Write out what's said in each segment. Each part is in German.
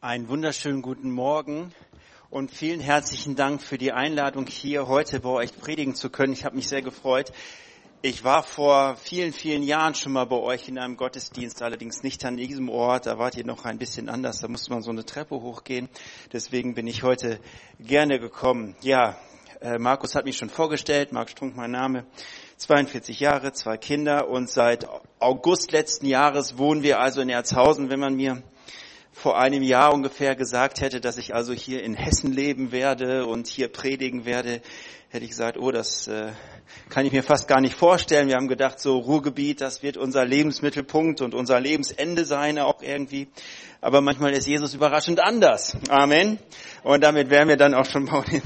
Einen wunderschönen guten Morgen und vielen herzlichen Dank für die Einladung, hier heute bei euch predigen zu können. Ich habe mich sehr gefreut. Ich war vor vielen, vielen Jahren schon mal bei euch in einem Gottesdienst, allerdings nicht an diesem Ort. Da wart ihr noch ein bisschen anders. Da musste man so eine Treppe hochgehen. Deswegen bin ich heute gerne gekommen. Ja, äh, Markus hat mich schon vorgestellt. Marc Strunk, mein Name. 42 Jahre, zwei Kinder und seit August letzten Jahres wohnen wir also in Erzhausen. Wenn man mir vor einem Jahr ungefähr gesagt hätte, dass ich also hier in Hessen leben werde und hier predigen werde, hätte ich gesagt, oh, das äh, kann ich mir fast gar nicht vorstellen. Wir haben gedacht, so Ruhrgebiet, das wird unser Lebensmittelpunkt und unser Lebensende sein auch irgendwie. Aber manchmal ist Jesus überraschend anders. Amen. Und damit wären wir dann auch schon bei der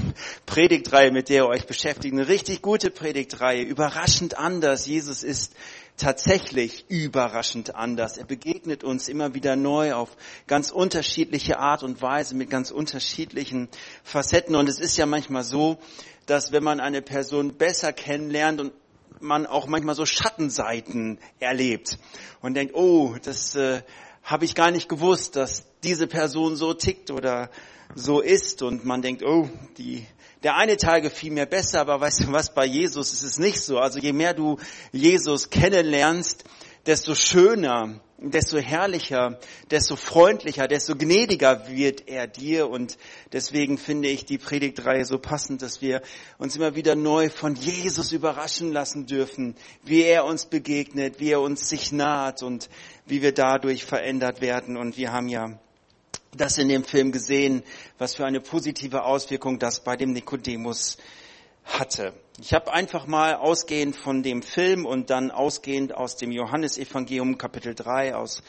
Predigtreihe, mit der ihr euch beschäftigt. Eine richtig gute Predigtreihe. Überraschend anders. Jesus ist tatsächlich überraschend anders. Er begegnet uns immer wieder neu auf ganz unterschiedliche Art und Weise mit ganz unterschiedlichen Facetten. Und es ist ja manchmal so, dass wenn man eine Person besser kennenlernt und man auch manchmal so Schattenseiten erlebt und denkt, oh, das äh, habe ich gar nicht gewusst, dass diese Person so tickt oder so ist und man denkt, oh, die der eine Teil gefiel mir besser, aber weißt du was, bei Jesus ist es nicht so. Also je mehr du Jesus kennenlernst, desto schöner, desto herrlicher, desto freundlicher, desto gnädiger wird er dir. Und deswegen finde ich die Predigtreihe so passend, dass wir uns immer wieder neu von Jesus überraschen lassen dürfen, wie er uns begegnet, wie er uns sich naht und wie wir dadurch verändert werden. Und wir haben ja das in dem Film gesehen, was für eine positive Auswirkung das bei dem Nikodemus hatte. Ich habe einfach mal ausgehend von dem Film und dann ausgehend aus dem Johannesevangelium Kapitel 3 aus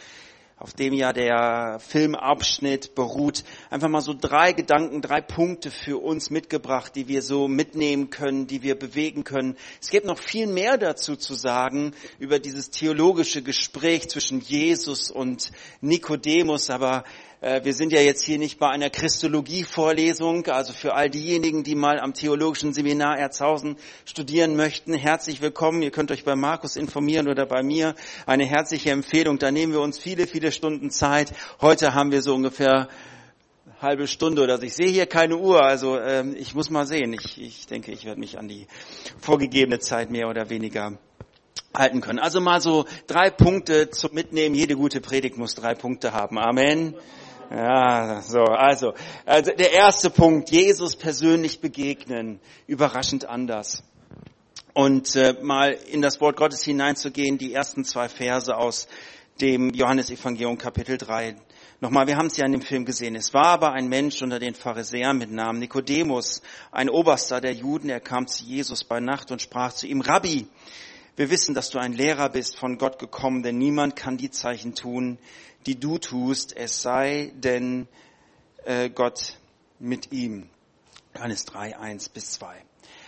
auf dem ja der Filmabschnitt beruht, einfach mal so drei Gedanken, drei Punkte für uns mitgebracht, die wir so mitnehmen können, die wir bewegen können. Es gibt noch viel mehr dazu zu sagen über dieses theologische Gespräch zwischen Jesus und Nikodemus, aber wir sind ja jetzt hier nicht bei einer Christologie-Vorlesung, also für all diejenigen, die mal am Theologischen Seminar Erzhausen studieren möchten, herzlich willkommen. Ihr könnt euch bei Markus informieren oder bei mir. Eine herzliche Empfehlung. Da nehmen wir uns viele, viele Stunden Zeit. Heute haben wir so ungefähr halbe Stunde oder so. Ich sehe hier keine Uhr, also ähm, ich muss mal sehen. Ich, ich denke, ich werde mich an die vorgegebene Zeit mehr oder weniger halten können. Also mal so drei Punkte zum Mitnehmen. Jede gute Predigt muss drei Punkte haben. Amen. Ja, so, also, also der erste Punkt, Jesus persönlich begegnen, überraschend anders. Und äh, mal in das Wort Gottes hineinzugehen, die ersten zwei Verse aus dem Johannesevangelium Kapitel 3. Nochmal, wir haben es ja in dem Film gesehen. Es war aber ein Mensch unter den Pharisäern mit Namen Nikodemus, ein Oberster der Juden. Er kam zu Jesus bei Nacht und sprach zu ihm, Rabbi, wir wissen, dass du ein Lehrer bist, von Gott gekommen, denn niemand kann die Zeichen tun, die du tust, es sei denn äh, Gott mit ihm. Johannes 3, 1 bis 2.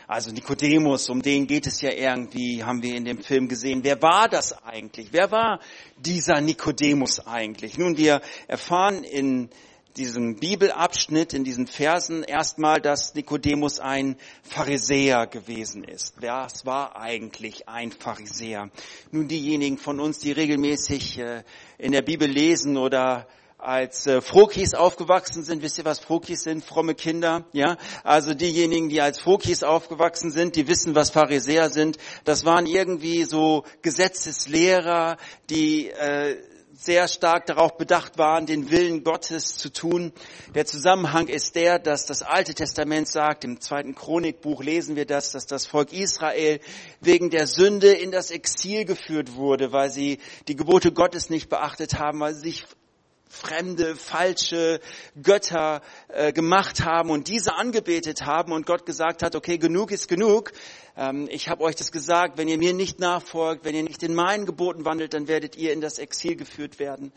Also Nikodemus, um den geht es ja irgendwie, haben wir in dem Film gesehen. Wer war das eigentlich? Wer war dieser Nikodemus eigentlich? Nun, wir erfahren in diesem Bibelabschnitt, in diesen Versen erstmal, dass Nikodemus ein Pharisäer gewesen ist. Was war eigentlich ein Pharisäer? Nun, diejenigen von uns, die regelmäßig äh, in der Bibel lesen oder als äh, Frokis aufgewachsen sind, wisst ihr, was Frokis sind? Fromme Kinder, ja? Also diejenigen, die als Frokis aufgewachsen sind, die wissen, was Pharisäer sind. Das waren irgendwie so Gesetzeslehrer, die äh, sehr stark darauf bedacht waren, den Willen Gottes zu tun. Der Zusammenhang ist der, dass das Alte Testament sagt, im zweiten Chronikbuch lesen wir das, dass das Volk Israel wegen der Sünde in das Exil geführt wurde, weil sie die Gebote Gottes nicht beachtet haben, weil sie sich fremde, falsche Götter äh, gemacht haben und diese angebetet haben und Gott gesagt hat, okay, genug ist genug. Ähm, ich habe euch das gesagt, wenn ihr mir nicht nachfolgt, wenn ihr nicht in meinen Geboten wandelt, dann werdet ihr in das Exil geführt werden.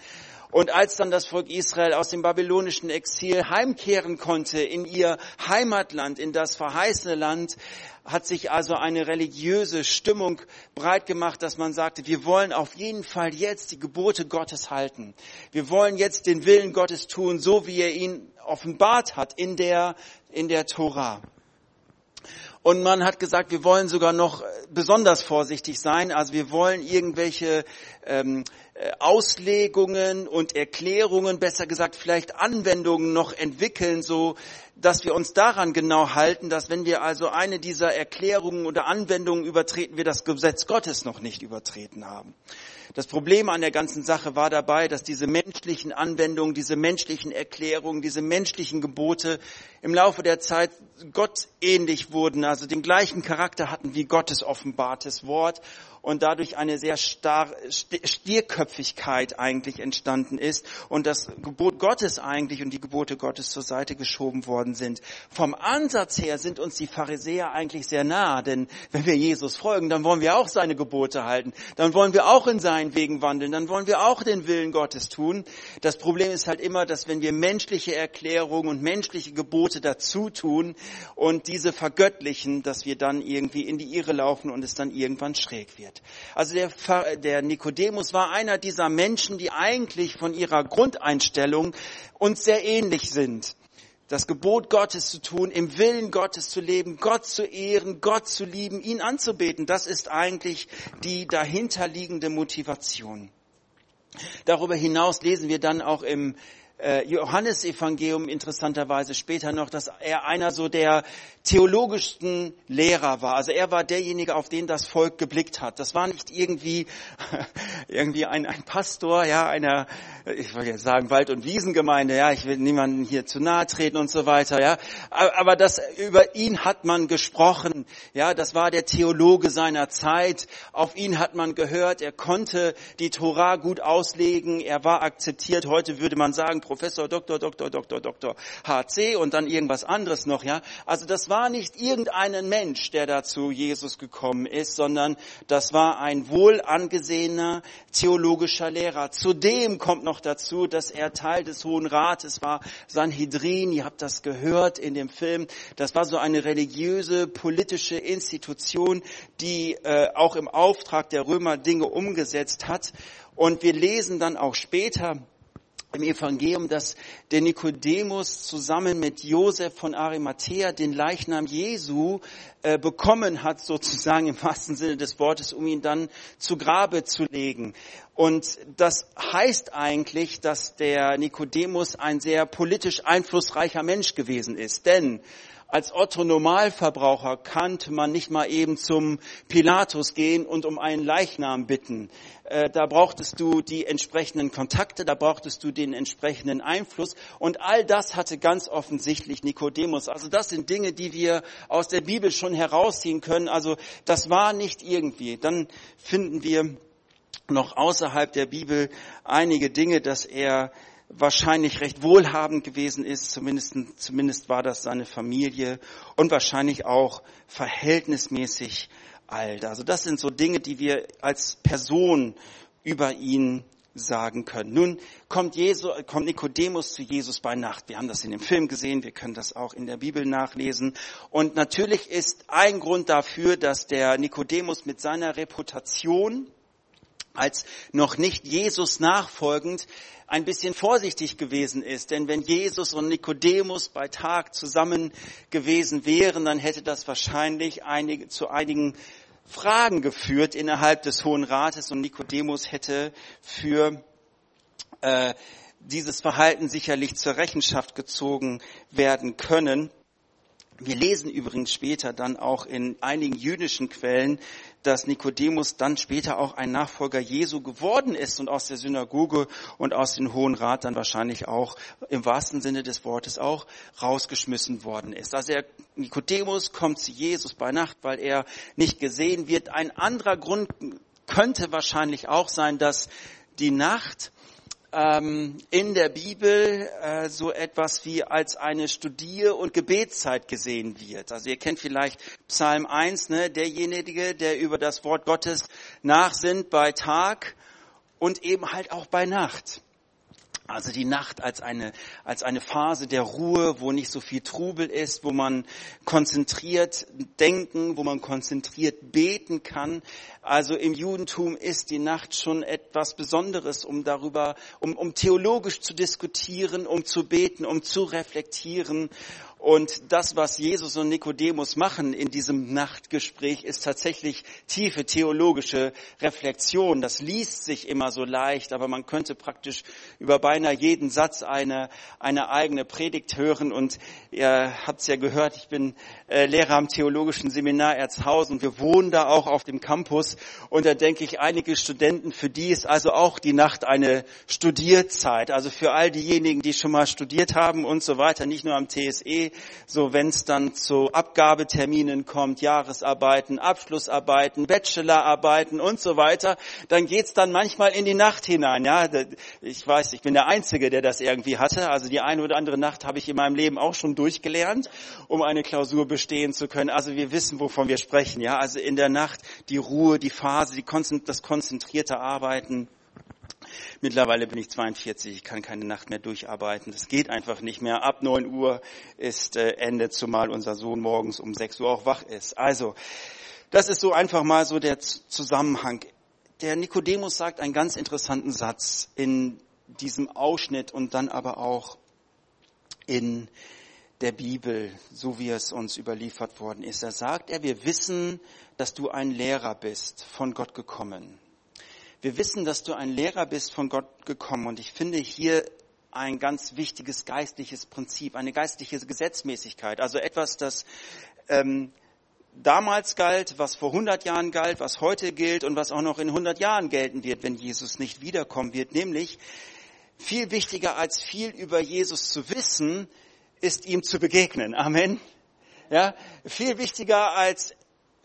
Und als dann das Volk Israel aus dem babylonischen Exil heimkehren konnte in ihr Heimatland, in das verheißene Land, hat sich also eine religiöse Stimmung breit gemacht, dass man sagte, wir wollen auf jeden Fall jetzt die Gebote Gottes halten. Wir wollen jetzt den Willen Gottes tun, so wie er ihn offenbart hat in der, in der Tora. Und man hat gesagt, wir wollen sogar noch besonders vorsichtig sein. Also wir wollen irgendwelche ähm, äh, Auslegungen und Erklärungen, besser gesagt vielleicht Anwendungen noch entwickeln, so dass wir uns daran genau halten, dass wenn wir also eine dieser Erklärungen oder Anwendungen übertreten, wir das Gesetz Gottes noch nicht übertreten haben. Das Problem an der ganzen Sache war dabei, dass diese menschlichen Anwendungen, diese menschlichen Erklärungen, diese menschlichen Gebote im Laufe der Zeit Gott ähnlich wurden, also den gleichen Charakter hatten wie Gottes offenbartes Wort und dadurch eine sehr star Stierköpfigkeit eigentlich entstanden ist und das Gebot Gottes eigentlich und die Gebote Gottes zur Seite geschoben worden sind. Vom Ansatz her sind uns die Pharisäer eigentlich sehr nah, denn wenn wir Jesus folgen, dann wollen wir auch seine Gebote halten, dann wollen wir auch in seinen Wegen wandeln, dann wollen wir auch den Willen Gottes tun. Das Problem ist halt immer, dass wenn wir menschliche Erklärungen und menschliche Gebote dazu tun und diese vergöttlichen, dass wir dann irgendwie in die Irre laufen und es dann irgendwann schräg wird wird. Also der, der Nikodemus war einer dieser Menschen, die eigentlich von ihrer Grundeinstellung uns sehr ähnlich sind das Gebot Gottes zu tun, im Willen Gottes zu leben, Gott zu ehren, Gott zu lieben, ihn anzubeten. Das ist eigentlich die dahinterliegende Motivation. Darüber hinaus lesen wir dann auch im äh, Johannesevangelium interessanterweise später noch, dass er einer so der theologischsten Lehrer war. Also er war derjenige, auf den das Volk geblickt hat. Das war nicht irgendwie, irgendwie ein, ein Pastor, ja, einer, ich wollte jetzt sagen Wald- und Wiesengemeinde, ja, ich will niemanden hier zu nahe treten und so weiter, ja. Aber das, über ihn hat man gesprochen, ja, das war der Theologe seiner Zeit. Auf ihn hat man gehört, er konnte die Torah gut auslegen, er war akzeptiert. Heute würde man sagen, Professor, Doktor, Doktor, Doktor, Doktor, HC und dann irgendwas anderes noch, ja. Also das war nicht irgendein Mensch, der dazu Jesus gekommen ist, sondern das war ein wohl angesehener theologischer Lehrer. Zudem kommt noch dazu, dass er Teil des Hohen Rates war, Sanhedrin, ihr habt das gehört in dem Film. Das war so eine religiöse, politische Institution, die äh, auch im Auftrag der Römer Dinge umgesetzt hat. Und wir lesen dann auch später, im Evangelium, dass der Nikodemus zusammen mit Josef von Arimathea den Leichnam Jesu äh, bekommen hat, sozusagen im wahrsten Sinne des Wortes, um ihn dann zu Grabe zu legen. Und das heißt eigentlich, dass der Nikodemus ein sehr politisch einflussreicher Mensch gewesen ist. Denn als Otto Normalverbraucher kannte man nicht mal eben zum Pilatus gehen und um einen Leichnam bitten. Äh, da brauchtest du die entsprechenden Kontakte, da brauchtest du den entsprechenden Einfluss und all das hatte ganz offensichtlich Nikodemus. Also das sind Dinge, die wir aus der Bibel schon herausziehen können. Also das war nicht irgendwie. Dann finden wir noch außerhalb der Bibel einige Dinge, dass er wahrscheinlich recht wohlhabend gewesen ist, zumindest, zumindest war das seine Familie und wahrscheinlich auch verhältnismäßig alt. Also das sind so Dinge, die wir als Person über ihn sagen können. Nun kommt, Jesu, kommt Nikodemus zu Jesus bei Nacht. Wir haben das in dem Film gesehen, wir können das auch in der Bibel nachlesen. Und natürlich ist ein Grund dafür, dass der Nikodemus mit seiner Reputation als noch nicht Jesus nachfolgend ein bisschen vorsichtig gewesen ist. Denn wenn Jesus und Nikodemus bei Tag zusammen gewesen wären, dann hätte das wahrscheinlich einige, zu einigen Fragen geführt innerhalb des Hohen Rates und Nikodemus hätte für äh, dieses Verhalten sicherlich zur Rechenschaft gezogen werden können. Wir lesen übrigens später dann auch in einigen jüdischen Quellen, dass Nikodemus dann später auch ein Nachfolger Jesu geworden ist und aus der Synagoge und aus dem Hohen Rat dann wahrscheinlich auch im wahrsten Sinne des Wortes auch rausgeschmissen worden ist. Also er, Nikodemus kommt zu Jesus bei Nacht, weil er nicht gesehen wird. Ein anderer Grund könnte wahrscheinlich auch sein, dass die Nacht ähm, in der Bibel äh, so etwas wie als eine Studier- und Gebetszeit gesehen wird. Also ihr kennt vielleicht Psalm 1, ne, derjenige, der über das Wort Gottes nachsinnt bei Tag und eben halt auch bei Nacht. Also die Nacht als eine, als eine Phase der Ruhe, wo nicht so viel Trubel ist, wo man konzentriert denken, wo man konzentriert beten kann. Also im Judentum ist die Nacht schon etwas Besonderes, um darüber, um, um theologisch zu diskutieren, um zu beten, um zu reflektieren. Und das, was Jesus und Nikodemus machen in diesem Nachtgespräch, ist tatsächlich tiefe theologische Reflexion. Das liest sich immer so leicht, aber man könnte praktisch über beinahe jeden Satz eine, eine eigene Predigt hören. Und ihr habt es ja gehört, ich bin äh, Lehrer am Theologischen Seminar Erzhausen. Wir wohnen da auch auf dem Campus. Und da denke ich, einige Studenten, für die ist also auch die Nacht eine Studierzeit. Also für all diejenigen, die schon mal studiert haben und so weiter, nicht nur am TSE, so wenn es dann zu Abgabeterminen kommt, Jahresarbeiten, Abschlussarbeiten, Bachelorarbeiten und so weiter, dann geht's dann manchmal in die Nacht hinein. Ja, ich weiß, ich bin der Einzige, der das irgendwie hatte. Also die eine oder andere Nacht habe ich in meinem Leben auch schon durchgelernt, um eine Klausur bestehen zu können. Also wir wissen, wovon wir sprechen. Ja, also in der Nacht die Ruhe, die Phase, die, das konzentrierte Arbeiten. Mittlerweile bin ich 42, ich kann keine Nacht mehr durcharbeiten. Das geht einfach nicht mehr. Ab 9 Uhr ist äh, Ende, zumal unser Sohn morgens um 6 Uhr auch wach ist. Also, das ist so einfach mal so der Zusammenhang. Der Nikodemus sagt einen ganz interessanten Satz in diesem Ausschnitt und dann aber auch in der Bibel, so wie es uns überliefert worden ist. Er sagt er, wir wissen, dass du ein Lehrer bist, von Gott gekommen. Wir wissen, dass du ein Lehrer bist von Gott gekommen und ich finde hier ein ganz wichtiges geistliches Prinzip, eine geistliche Gesetzmäßigkeit, also etwas, das ähm, damals galt, was vor 100 Jahren galt, was heute gilt und was auch noch in 100 Jahren gelten wird, wenn Jesus nicht wiederkommen wird, nämlich viel wichtiger als viel über Jesus zu wissen, ist ihm zu begegnen. Amen. Ja, viel wichtiger als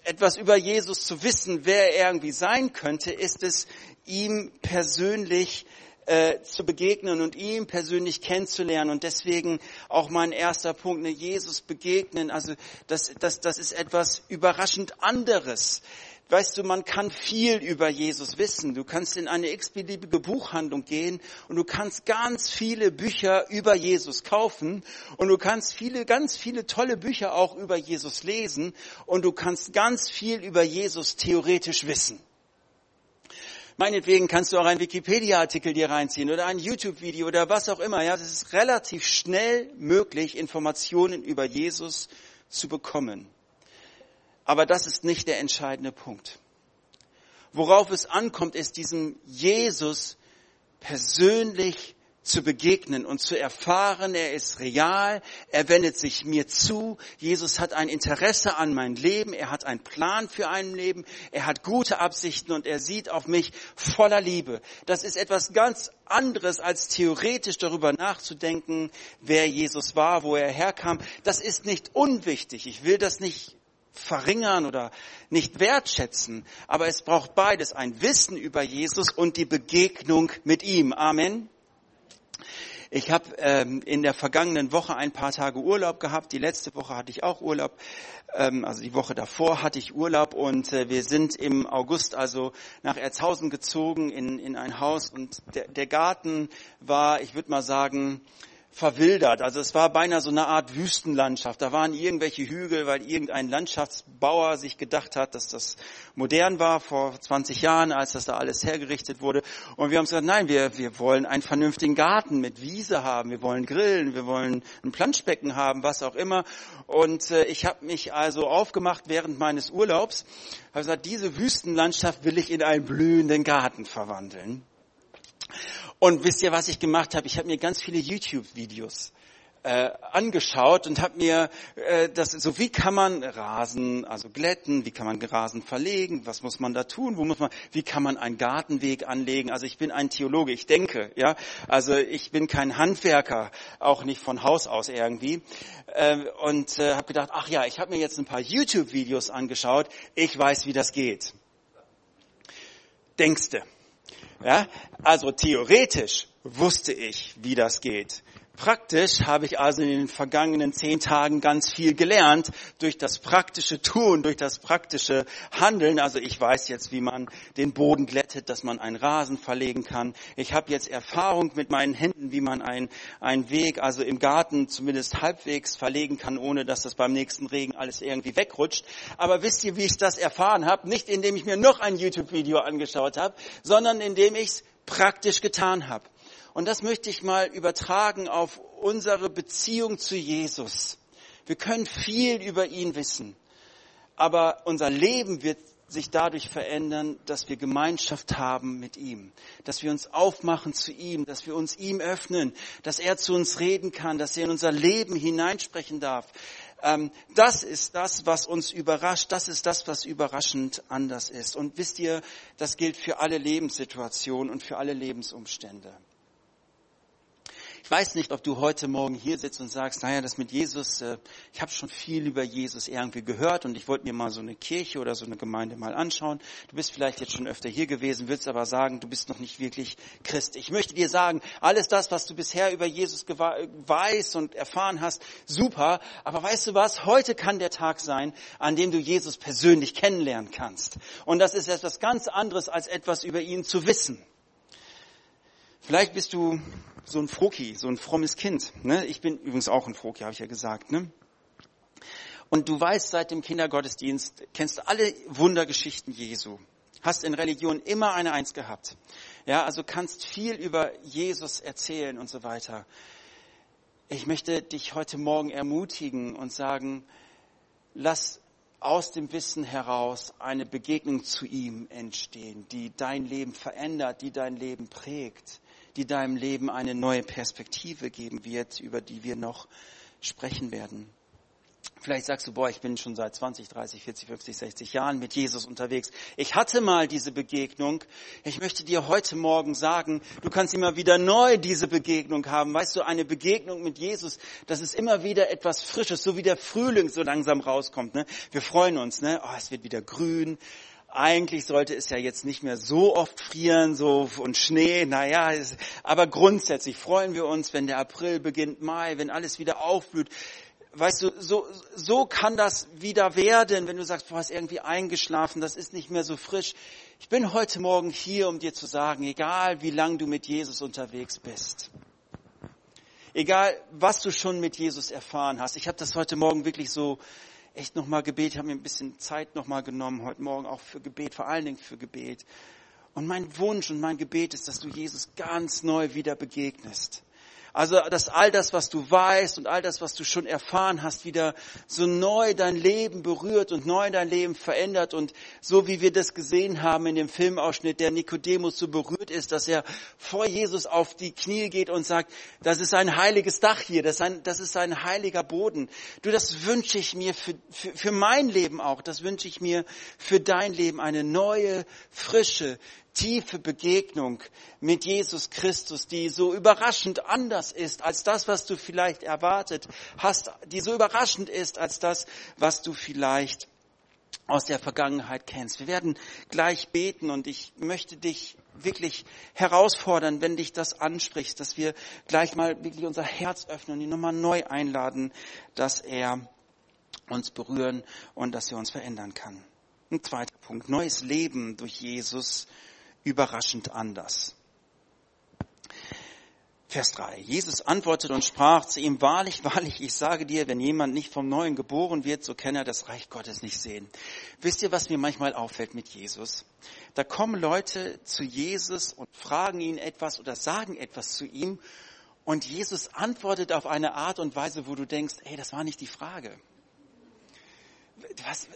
etwas über Jesus zu wissen, wer er irgendwie sein könnte, ist es, ihm persönlich äh, zu begegnen und ihm persönlich kennenzulernen. Und deswegen auch mein erster Punkt, ne, Jesus begegnen. Also das, das, das ist etwas überraschend anderes. Weißt du, man kann viel über Jesus wissen. Du kannst in eine x-beliebige Buchhandlung gehen und du kannst ganz viele Bücher über Jesus kaufen und du kannst viele, ganz viele tolle Bücher auch über Jesus lesen und du kannst ganz viel über Jesus theoretisch wissen. Meinetwegen kannst du auch einen Wikipedia-Artikel dir reinziehen oder ein YouTube-Video oder was auch immer. Ja, das ist relativ schnell möglich, Informationen über Jesus zu bekommen. Aber das ist nicht der entscheidende Punkt. Worauf es ankommt, ist diesem Jesus persönlich zu begegnen und zu erfahren, er ist real, er wendet sich mir zu, Jesus hat ein Interesse an mein Leben, er hat einen Plan für ein Leben, er hat gute Absichten und er sieht auf mich voller Liebe. Das ist etwas ganz anderes als theoretisch darüber nachzudenken, wer Jesus war, wo er herkam. Das ist nicht unwichtig. Ich will das nicht verringern oder nicht wertschätzen. Aber es braucht beides, ein Wissen über Jesus und die Begegnung mit ihm. Amen. Ich habe ähm, in der vergangenen Woche ein paar Tage Urlaub gehabt. Die letzte Woche hatte ich auch Urlaub. Ähm, also die Woche davor hatte ich Urlaub und äh, wir sind im August also nach Erzhausen gezogen in, in ein Haus und der, der Garten war, ich würde mal sagen, verwildert. Also es war beinahe so eine Art Wüstenlandschaft. Da waren irgendwelche Hügel, weil irgendein Landschaftsbauer sich gedacht hat, dass das modern war vor 20 Jahren, als das da alles hergerichtet wurde. Und wir haben gesagt, nein, wir, wir wollen einen vernünftigen Garten mit Wiese haben, wir wollen grillen, wir wollen ein Planschbecken haben, was auch immer. Und äh, ich habe mich also aufgemacht während meines Urlaubs, habe gesagt, diese Wüstenlandschaft will ich in einen blühenden Garten verwandeln. Und wisst ihr, was ich gemacht habe? Ich habe mir ganz viele YouTube-Videos äh, angeschaut und habe mir äh, das so wie kann man Rasen also glätten, wie kann man Rasen verlegen, was muss man da tun, wo muss man, wie kann man einen Gartenweg anlegen? Also ich bin ein Theologe, ich denke, ja, also ich bin kein Handwerker, auch nicht von Haus aus irgendwie äh, und äh, habe gedacht, ach ja, ich habe mir jetzt ein paar YouTube-Videos angeschaut, ich weiß, wie das geht. Denkste. Ja, also theoretisch wusste ich, wie das geht. Praktisch habe ich also in den vergangenen zehn Tagen ganz viel gelernt durch das praktische Tun, durch das praktische Handeln. Also ich weiß jetzt, wie man den Boden glättet, dass man einen Rasen verlegen kann. Ich habe jetzt Erfahrung mit meinen Händen, wie man einen, einen Weg, also im Garten zumindest halbwegs verlegen kann, ohne dass das beim nächsten Regen alles irgendwie wegrutscht. Aber wisst ihr, wie ich das erfahren habe? Nicht indem ich mir noch ein YouTube-Video angeschaut habe, sondern indem ich es praktisch getan habe. Und das möchte ich mal übertragen auf unsere Beziehung zu Jesus. Wir können viel über ihn wissen, aber unser Leben wird sich dadurch verändern, dass wir Gemeinschaft haben mit ihm, dass wir uns aufmachen zu ihm, dass wir uns ihm öffnen, dass er zu uns reden kann, dass er in unser Leben hineinsprechen darf. Ähm, das ist das, was uns überrascht. Das ist das, was überraschend anders ist. Und wisst ihr, das gilt für alle Lebenssituationen und für alle Lebensumstände. Ich weiß nicht, ob du heute Morgen hier sitzt und sagst, naja, das mit Jesus, äh, ich habe schon viel über Jesus irgendwie gehört und ich wollte mir mal so eine Kirche oder so eine Gemeinde mal anschauen. Du bist vielleicht jetzt schon öfter hier gewesen, willst aber sagen, du bist noch nicht wirklich Christ. Ich möchte dir sagen, alles das, was du bisher über Jesus weißt und erfahren hast, super. Aber weißt du was? Heute kann der Tag sein, an dem du Jesus persönlich kennenlernen kannst. Und das ist etwas ganz anderes, als etwas über ihn zu wissen. Vielleicht bist du so ein Froki, so ein frommes Kind. Ne? Ich bin übrigens auch ein Froki, habe ich ja gesagt. Ne? Und du weißt seit dem Kindergottesdienst, kennst alle Wundergeschichten Jesu. Hast in Religion immer eine Eins gehabt. Ja, also kannst viel über Jesus erzählen und so weiter. Ich möchte dich heute Morgen ermutigen und sagen, lass aus dem Wissen heraus eine Begegnung zu ihm entstehen, die dein Leben verändert, die dein Leben prägt die deinem Leben eine neue Perspektive geben wird, über die wir noch sprechen werden. Vielleicht sagst du, boah, ich bin schon seit 20, 30, 40, 50, 60 Jahren mit Jesus unterwegs. Ich hatte mal diese Begegnung. Ich möchte dir heute Morgen sagen, du kannst immer wieder neu diese Begegnung haben. Weißt du, eine Begegnung mit Jesus, das ist immer wieder etwas Frisches, so wie der Frühling so langsam rauskommt. Ne? Wir freuen uns, ne? Oh, es wird wieder grün eigentlich sollte es ja jetzt nicht mehr so oft frieren, so und Schnee, naja, aber grundsätzlich freuen wir uns, wenn der April beginnt, Mai, wenn alles wieder aufblüht. Weißt du, so, so kann das wieder werden, wenn du sagst, du hast irgendwie eingeschlafen, das ist nicht mehr so frisch. Ich bin heute Morgen hier, um dir zu sagen, egal wie lang du mit Jesus unterwegs bist, egal was du schon mit Jesus erfahren hast, ich habe das heute Morgen wirklich so echt nochmal Gebet, ich habe mir ein bisschen Zeit nochmal genommen heute Morgen auch für Gebet, vor allen Dingen für Gebet. Und mein Wunsch und mein Gebet ist, dass du Jesus ganz neu wieder begegnest. Also, dass all das, was du weißt und all das, was du schon erfahren hast, wieder so neu dein Leben berührt und neu dein Leben verändert. Und so wie wir das gesehen haben in dem Filmausschnitt, der Nikodemus so berührt ist, dass er vor Jesus auf die Knie geht und sagt, das ist ein heiliges Dach hier, das ist ein, das ist ein heiliger Boden. Du, das wünsche ich mir für, für, für mein Leben auch, das wünsche ich mir für dein Leben, eine neue, frische, tiefe Begegnung mit Jesus Christus, die so überraschend anders ist als das, was du vielleicht erwartet hast, die so überraschend ist als das, was du vielleicht aus der Vergangenheit kennst. Wir werden gleich beten und ich möchte dich wirklich herausfordern, wenn dich das anspricht, dass wir gleich mal wirklich unser Herz öffnen und ihn nochmal neu einladen, dass er uns berühren und dass er uns verändern kann. Ein zweiter Punkt. Neues Leben durch Jesus überraschend anders. Vers 3. Jesus antwortete und sprach zu ihm, wahrlich, wahrlich, ich sage dir, wenn jemand nicht vom Neuen geboren wird, so kann er das Reich Gottes nicht sehen. Wisst ihr, was mir manchmal auffällt mit Jesus? Da kommen Leute zu Jesus und fragen ihn etwas oder sagen etwas zu ihm und Jesus antwortet auf eine Art und Weise, wo du denkst, hey, das war nicht die Frage. Was,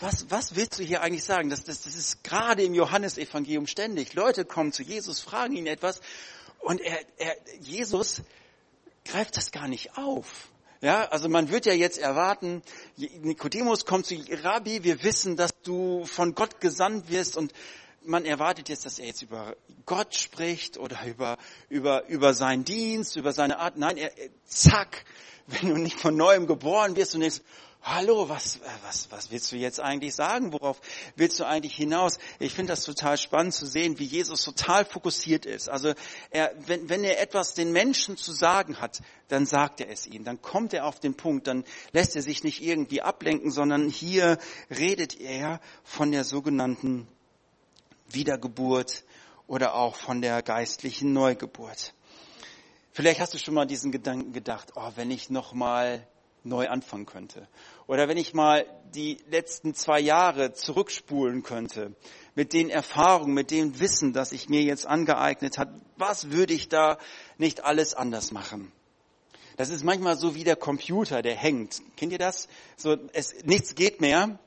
was, was willst du hier eigentlich sagen? Das, das, das ist gerade im Johannesevangelium ständig. Leute kommen zu Jesus, fragen ihn etwas und er, er, Jesus greift das gar nicht auf. Ja, also man wird ja jetzt erwarten, Nikodemus kommt zu Rabbi, wir wissen, dass du von Gott gesandt wirst und man erwartet jetzt, dass er jetzt über Gott spricht oder über, über, über seinen Dienst, über seine Art. Nein, er, zack, wenn du nicht von neuem geboren wirst und denkst, hallo, was, äh, was, was willst du jetzt eigentlich sagen? Worauf willst du eigentlich hinaus? Ich finde das total spannend zu sehen, wie Jesus total fokussiert ist. Also er, wenn, wenn er etwas den Menschen zu sagen hat, dann sagt er es ihnen, dann kommt er auf den Punkt, dann lässt er sich nicht irgendwie ablenken, sondern hier redet er von der sogenannten Wiedergeburt oder auch von der geistlichen Neugeburt. Vielleicht hast du schon mal diesen Gedanken gedacht, oh, wenn ich noch mal neu anfangen könnte. Oder wenn ich mal die letzten zwei Jahre zurückspulen könnte, mit den Erfahrungen, mit dem Wissen, das ich mir jetzt angeeignet hat, was würde ich da nicht alles anders machen? Das ist manchmal so wie der Computer, der hängt. Kennt ihr das? So, es, nichts geht mehr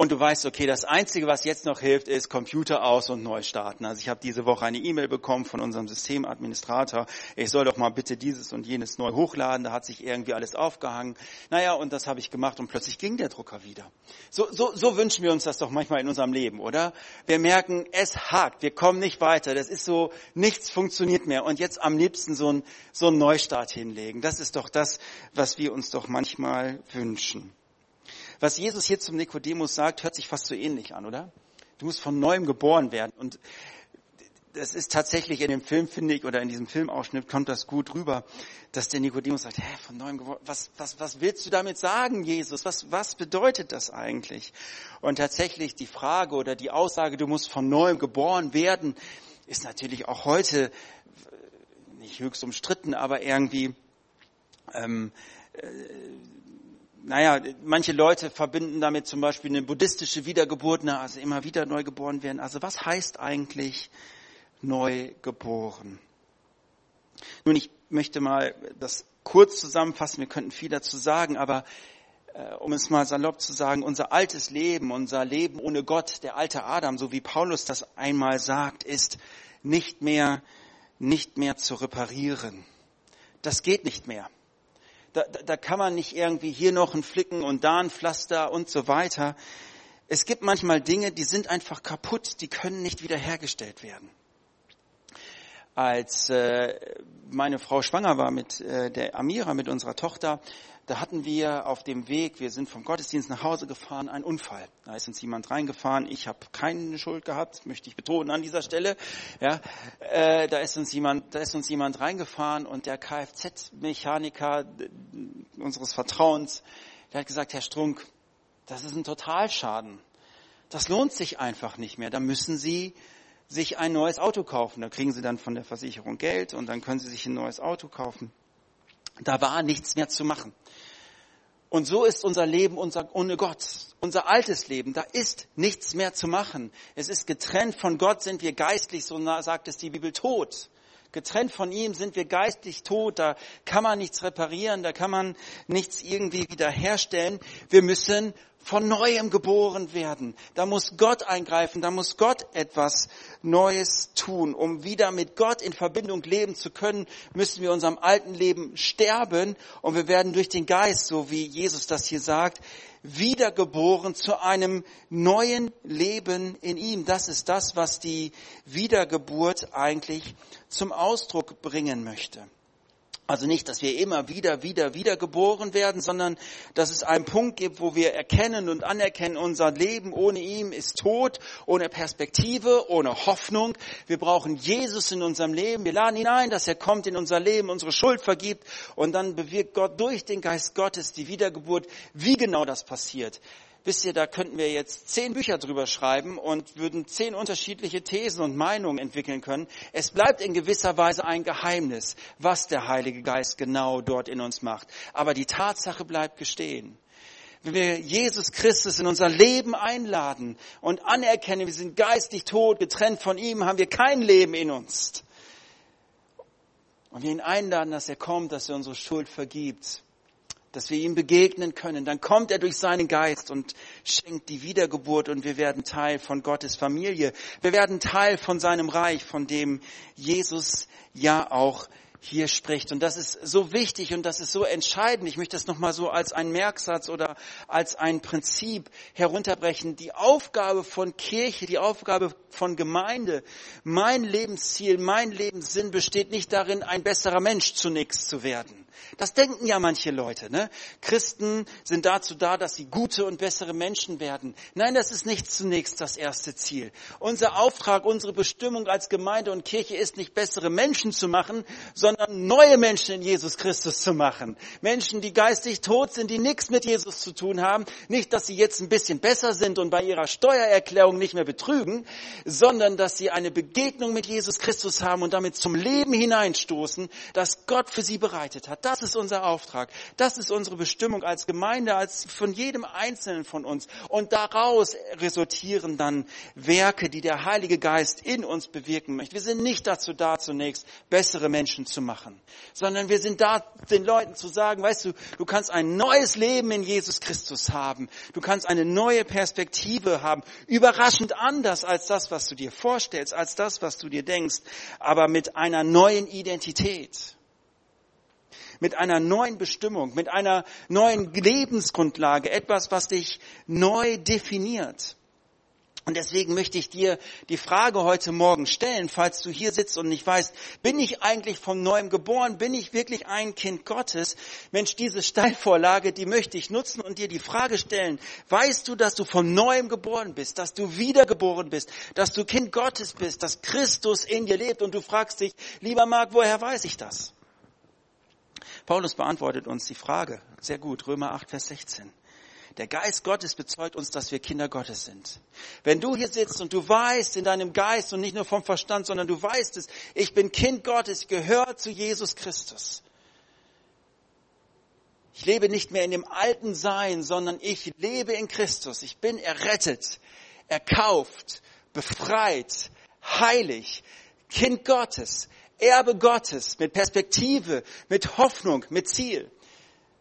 und du weißt, okay, das Einzige, was jetzt noch hilft, ist Computer aus und neu starten. Also ich habe diese Woche eine E-Mail bekommen von unserem Systemadministrator. Ich soll doch mal bitte dieses und jenes neu hochladen. Da hat sich irgendwie alles aufgehangen. Naja, und das habe ich gemacht und plötzlich ging der Drucker wieder. So, so, so wünschen wir uns das doch manchmal in unserem Leben, oder? Wir merken, es hakt, wir kommen nicht weiter. Das ist so, nichts funktioniert mehr. Und jetzt am liebsten so ein, so ein Neustart hinlegen. Das ist doch das, was wir uns doch manchmal wünschen. Was Jesus hier zum Nikodemus sagt, hört sich fast so ähnlich an, oder? Du musst von neuem geboren werden. Und das ist tatsächlich in dem Film, finde ich, oder in diesem Filmausschnitt kommt das gut rüber, dass der Nikodemus sagt, hä, von neuem geboren, was, was, was willst du damit sagen, Jesus? Was, was bedeutet das eigentlich? Und tatsächlich die Frage oder die Aussage, du musst von neuem geboren werden, ist natürlich auch heute nicht höchst umstritten, aber irgendwie ähm, äh, naja, manche Leute verbinden damit zum Beispiel eine buddhistische Wiedergeburt, also immer wieder neu geboren werden. Also was heißt eigentlich neu geboren? Nun, ich möchte mal das kurz zusammenfassen. Wir könnten viel dazu sagen, aber äh, um es mal salopp zu sagen, unser altes Leben, unser Leben ohne Gott, der alte Adam, so wie Paulus das einmal sagt, ist nicht mehr, nicht mehr zu reparieren. Das geht nicht mehr da, da kann man nicht irgendwie hier noch ein Flicken und da ein Pflaster und so weiter. Es gibt manchmal Dinge, die sind einfach kaputt, die können nicht wiederhergestellt werden. Als äh, meine Frau schwanger war mit äh, der Amira, mit unserer Tochter, da hatten wir auf dem Weg, wir sind vom Gottesdienst nach Hause gefahren, einen Unfall. Da ist uns jemand reingefahren. Ich habe keine Schuld gehabt, möchte ich betonen an dieser Stelle. Ja, äh, da ist uns jemand, da ist uns jemand reingefahren und der Kfz-Mechaniker unseres Vertrauens, der hat gesagt, Herr Strunk, das ist ein Totalschaden. Das lohnt sich einfach nicht mehr. Da müssen Sie sich ein neues Auto kaufen. Da kriegen Sie dann von der Versicherung Geld und dann können Sie sich ein neues Auto kaufen. Da war nichts mehr zu machen. Und so ist unser Leben unser, ohne Gott, unser altes Leben. Da ist nichts mehr zu machen. Es ist getrennt von Gott, sind wir geistlich, so sagt es die Bibel, tot. Getrennt von ihm sind wir geistlich tot. Da kann man nichts reparieren, da kann man nichts irgendwie wiederherstellen. Wir müssen von neuem geboren werden. Da muss Gott eingreifen, da muss Gott etwas Neues tun. Um wieder mit Gott in Verbindung leben zu können, müssen wir unserem alten Leben sterben und wir werden durch den Geist, so wie Jesus das hier sagt, wiedergeboren zu einem neuen Leben in ihm. Das ist das, was die Wiedergeburt eigentlich zum Ausdruck bringen möchte. Also nicht, dass wir immer wieder, wieder, wieder geboren werden, sondern dass es einen Punkt gibt, wo wir erkennen und anerkennen, unser Leben ohne ihn ist tot, ohne Perspektive, ohne Hoffnung. Wir brauchen Jesus in unserem Leben. Wir laden ihn ein, dass er kommt in unser Leben, unsere Schuld vergibt und dann bewirkt Gott durch den Geist Gottes die Wiedergeburt. Wie genau das passiert, wisst ihr, da könnten wir jetzt zehn Bücher drüber schreiben und würden zehn unterschiedliche Thesen und Meinungen entwickeln können. Es bleibt in gewisser Weise ein Geheimnis, was der Heilige Geist genau dort in uns macht. Aber die Tatsache bleibt gestehen. Wenn wir Jesus Christus in unser Leben einladen und anerkennen, wir sind geistig tot, getrennt von ihm, haben wir kein Leben in uns. Und wir ihn einladen, dass er kommt, dass er unsere Schuld vergibt dass wir ihm begegnen können. Dann kommt er durch seinen Geist und schenkt die Wiedergeburt und wir werden Teil von Gottes Familie. Wir werden Teil von seinem Reich, von dem Jesus ja auch hier spricht. Und das ist so wichtig und das ist so entscheidend. Ich möchte das nochmal so als einen Merksatz oder als ein Prinzip herunterbrechen. Die Aufgabe von Kirche, die Aufgabe von Gemeinde, mein Lebensziel, mein Lebenssinn besteht nicht darin, ein besserer Mensch zunächst zu werden Das denken ja manche Leute. Ne? Christen sind dazu da, dass sie gute und bessere Menschen werden. Nein, das ist nicht zunächst das erste Ziel. Unser Auftrag, unsere Bestimmung als Gemeinde und Kirche ist nicht bessere Menschen zu machen, sondern neue Menschen in Jesus Christus zu machen. Menschen, die geistig tot sind, die nichts mit Jesus zu tun haben. Nicht, dass sie jetzt ein bisschen besser sind und bei ihrer Steuererklärung nicht mehr betrügen, sondern dass sie eine Begegnung mit Jesus Christus haben und damit zum Leben hineinstoßen, das Gott für sie bereitet hat. Das ist unser Auftrag. Das ist unsere Bestimmung als Gemeinde, als von jedem Einzelnen von uns. Und daraus resultieren dann Werke, die der Heilige Geist in uns bewirken möchte. Wir sind nicht dazu da, zunächst bessere Menschen zu machen, sondern wir sind da, den Leuten zu sagen, weißt du, du kannst ein neues Leben in Jesus Christus haben. Du kannst eine neue Perspektive haben. Überraschend anders als das, was du dir vorstellst, als das, was du dir denkst, aber mit einer neuen Identität mit einer neuen Bestimmung, mit einer neuen Lebensgrundlage, etwas, was dich neu definiert. Und deswegen möchte ich dir die Frage heute Morgen stellen, falls du hier sitzt und nicht weißt, bin ich eigentlich von neuem geboren? Bin ich wirklich ein Kind Gottes? Mensch, diese Steilvorlage, die möchte ich nutzen und dir die Frage stellen, weißt du, dass du von neuem geboren bist, dass du wiedergeboren bist, dass du Kind Gottes bist, dass Christus in dir lebt und du fragst dich, lieber Marc, woher weiß ich das? Paulus beantwortet uns die Frage. Sehr gut, Römer 8, Vers 16. Der Geist Gottes bezeugt uns, dass wir Kinder Gottes sind. Wenn du hier sitzt und du weißt in deinem Geist und nicht nur vom Verstand, sondern du weißt es, ich bin Kind Gottes, ich gehöre zu Jesus Christus. Ich lebe nicht mehr in dem alten Sein, sondern ich lebe in Christus. Ich bin errettet, erkauft, befreit, heilig, Kind Gottes. Erbe Gottes mit Perspektive, mit Hoffnung, mit Ziel,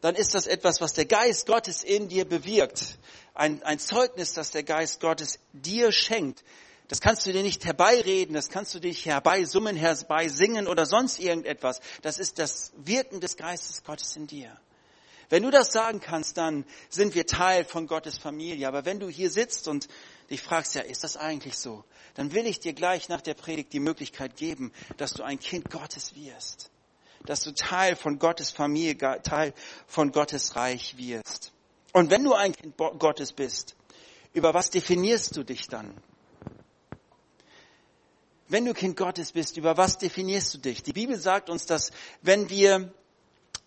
dann ist das etwas, was der Geist Gottes in dir bewirkt. Ein, ein Zeugnis, das der Geist Gottes dir schenkt. Das kannst du dir nicht herbeireden, das kannst du dich herbeisummen, herbeisingen oder sonst irgendetwas. Das ist das Wirken des Geistes Gottes in dir. Wenn du das sagen kannst, dann sind wir Teil von Gottes Familie. Aber wenn du hier sitzt und dich fragst, ja, ist das eigentlich so? Dann will ich dir gleich nach der Predigt die Möglichkeit geben, dass du ein Kind Gottes wirst. Dass du Teil von Gottes Familie, Teil von Gottes Reich wirst. Und wenn du ein Kind Gottes bist, über was definierst du dich dann? Wenn du Kind Gottes bist, über was definierst du dich? Die Bibel sagt uns, dass wenn wir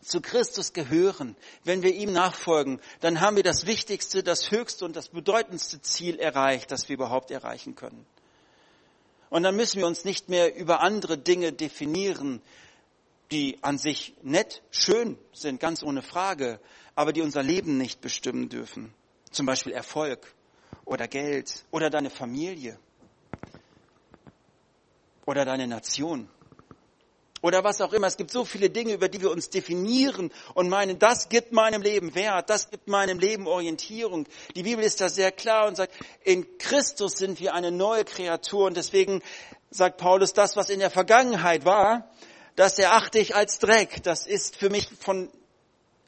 zu Christus gehören, wenn wir ihm nachfolgen, dann haben wir das wichtigste, das höchste und das bedeutendste Ziel erreicht, das wir überhaupt erreichen können. Und dann müssen wir uns nicht mehr über andere Dinge definieren, die an sich nett, schön sind, ganz ohne Frage, aber die unser Leben nicht bestimmen dürfen. Zum Beispiel Erfolg oder Geld oder deine Familie oder deine Nation oder was auch immer. Es gibt so viele Dinge, über die wir uns definieren und meinen, das gibt meinem Leben Wert, das gibt meinem Leben Orientierung. Die Bibel ist da sehr klar und sagt, in Christus sind wir eine neue Kreatur und deswegen sagt Paulus, das, was in der Vergangenheit war, das erachte ich als Dreck. Das ist für mich von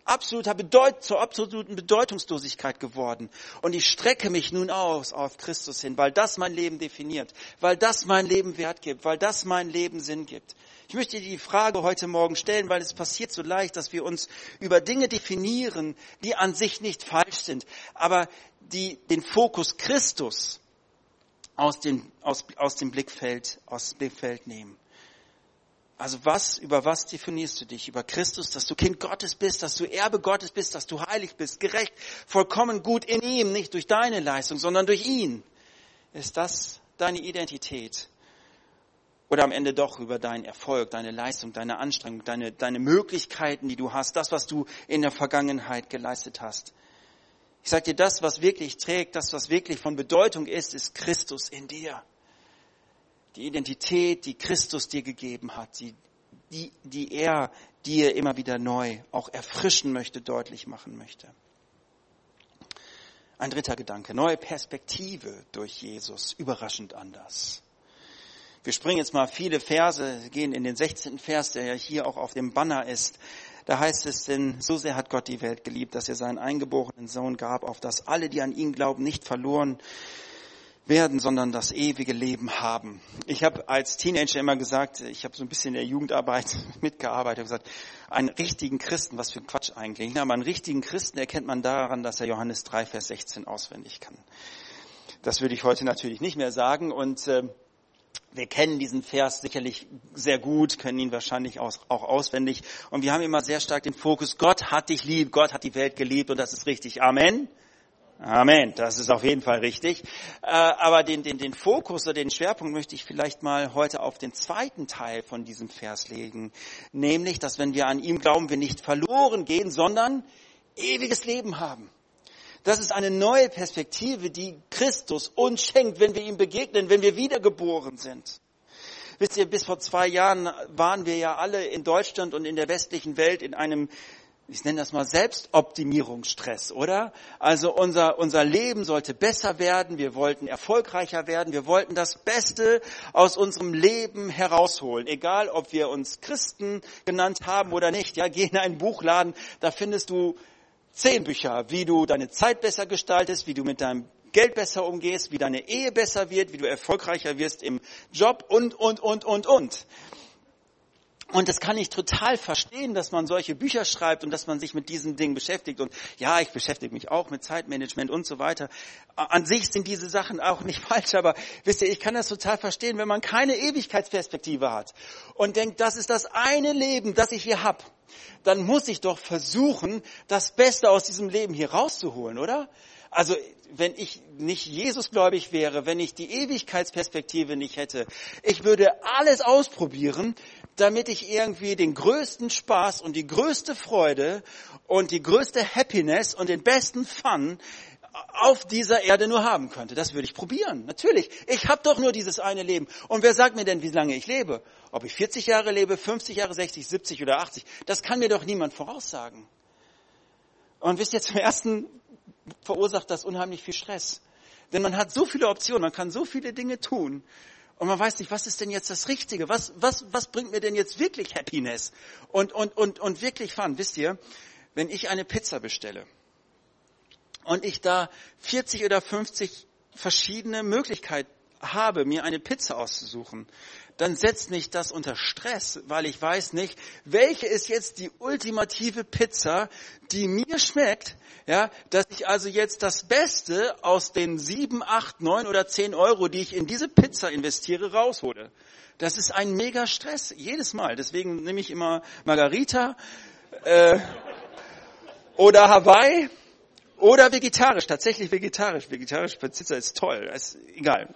absoluter Bedeut zur absoluten Bedeutungslosigkeit geworden. Und ich strecke mich nun aus auf Christus hin, weil das mein Leben definiert, weil das mein Leben Wert gibt, weil das mein Leben Sinn gibt. Ich möchte dir die Frage heute Morgen stellen, weil es passiert so leicht, dass wir uns über Dinge definieren, die an sich nicht falsch sind, aber die den Fokus Christus aus dem, aus, aus dem Blickfeld, aus Blickfeld nehmen. Also was, über was definierst du dich? Über Christus, dass du Kind Gottes bist, dass du Erbe Gottes bist, dass du heilig bist, gerecht, vollkommen gut in ihm, nicht durch deine Leistung, sondern durch ihn. Ist das deine Identität? Oder am Ende doch über deinen Erfolg, deine Leistung, deine Anstrengung, deine, deine Möglichkeiten, die du hast, das, was du in der Vergangenheit geleistet hast. Ich sage dir, das, was wirklich trägt, das, was wirklich von Bedeutung ist, ist Christus in dir. Die Identität, die Christus dir gegeben hat, die, die, die er dir immer wieder neu auch erfrischen möchte, deutlich machen möchte. Ein dritter Gedanke, neue Perspektive durch Jesus, überraschend anders. Wir springen jetzt mal viele Verse, gehen in den 16. Vers, der ja hier auch auf dem Banner ist. Da heißt es, denn so sehr hat Gott die Welt geliebt, dass er seinen eingeborenen Sohn gab, auf dass alle, die an ihn glauben, nicht verloren werden, sondern das ewige Leben haben. Ich habe als Teenager immer gesagt, ich habe so ein bisschen in der Jugendarbeit mitgearbeitet, und gesagt, einen richtigen Christen, was für ein Quatsch eigentlich, aber einen richtigen Christen erkennt man daran, dass er Johannes 3, Vers 16 auswendig kann. Das würde ich heute natürlich nicht mehr sagen und äh, wir kennen diesen Vers sicherlich sehr gut, können ihn wahrscheinlich auch auswendig. Und wir haben immer sehr stark den Fokus, Gott hat dich lieb, Gott hat die Welt geliebt und das ist richtig. Amen. Amen, das ist auf jeden Fall richtig. Äh, aber den, den, den Fokus oder den Schwerpunkt möchte ich vielleicht mal heute auf den zweiten Teil von diesem Vers legen. Nämlich, dass wenn wir an ihm glauben, wir nicht verloren gehen, sondern ewiges Leben haben. Das ist eine neue Perspektive, die Christus uns schenkt, wenn wir ihm begegnen, wenn wir wiedergeboren sind. Wisst ihr, bis vor zwei Jahren waren wir ja alle in Deutschland und in der westlichen Welt in einem ich nenne das mal Selbstoptimierungsstress, oder? Also unser, unser Leben sollte besser werden, wir wollten erfolgreicher werden, wir wollten das Beste aus unserem Leben herausholen. Egal, ob wir uns Christen genannt haben oder nicht. Ja, geh in einen Buchladen, da findest du zehn Bücher, wie du deine Zeit besser gestaltest, wie du mit deinem Geld besser umgehst, wie deine Ehe besser wird, wie du erfolgreicher wirst im Job und, und, und, und, und. Und das kann ich total verstehen, dass man solche Bücher schreibt und dass man sich mit diesen Dingen beschäftigt. Und ja, ich beschäftige mich auch mit Zeitmanagement und so weiter. An sich sind diese Sachen auch nicht falsch, aber wisst ihr, ich kann das total verstehen, wenn man keine Ewigkeitsperspektive hat und denkt, das ist das eine Leben, das ich hier hab, dann muss ich doch versuchen, das Beste aus diesem Leben hier rauszuholen, oder? Also wenn ich nicht Jesusgläubig wäre, wenn ich die Ewigkeitsperspektive nicht hätte, ich würde alles ausprobieren, damit ich irgendwie den größten Spaß und die größte Freude und die größte Happiness und den besten Fun auf dieser Erde nur haben könnte. Das würde ich probieren, natürlich. Ich habe doch nur dieses eine Leben. Und wer sagt mir denn, wie lange ich lebe? Ob ich 40 Jahre lebe, 50 Jahre, 60, 70 oder 80? Das kann mir doch niemand voraussagen. Und wisst ihr, zum Ersten verursacht das unheimlich viel Stress. Denn man hat so viele Optionen, man kann so viele Dinge tun. Und man weiß nicht, was ist denn jetzt das Richtige? Was, was, was bringt mir denn jetzt wirklich Happiness? Und, und, und, und wirklich Fun. Wisst ihr, wenn ich eine Pizza bestelle und ich da 40 oder 50 verschiedene Möglichkeiten habe, mir eine Pizza auszusuchen, dann setzt mich das unter Stress, weil ich weiß nicht, welche ist jetzt die ultimative Pizza, die mir schmeckt, ja, dass ich also jetzt das Beste aus den sieben, acht, neun oder zehn Euro, die ich in diese Pizza investiere, raushole. Das ist ein mega Stress, jedes Mal. Deswegen nehme ich immer Margarita äh, oder Hawaii oder vegetarisch, tatsächlich vegetarisch. Vegetarisch Pizza ist toll, ist egal,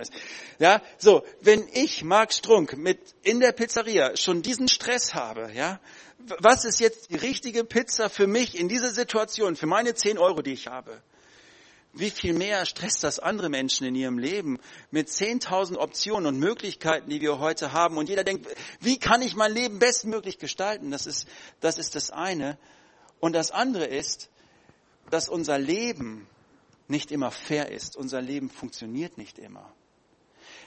es. Ja, so, wenn ich, Marc Strunk, mit in der Pizzeria schon diesen Stress habe, ja, was ist jetzt die richtige Pizza für mich in dieser Situation, für meine 10 Euro, die ich habe? Wie viel mehr stresst das andere Menschen in ihrem Leben mit 10.000 Optionen und Möglichkeiten, die wir heute haben? Und jeder denkt, wie kann ich mein Leben bestmöglich gestalten? Das ist, das ist das eine. Und das andere ist, dass unser Leben nicht immer fair ist. Unser Leben funktioniert nicht immer.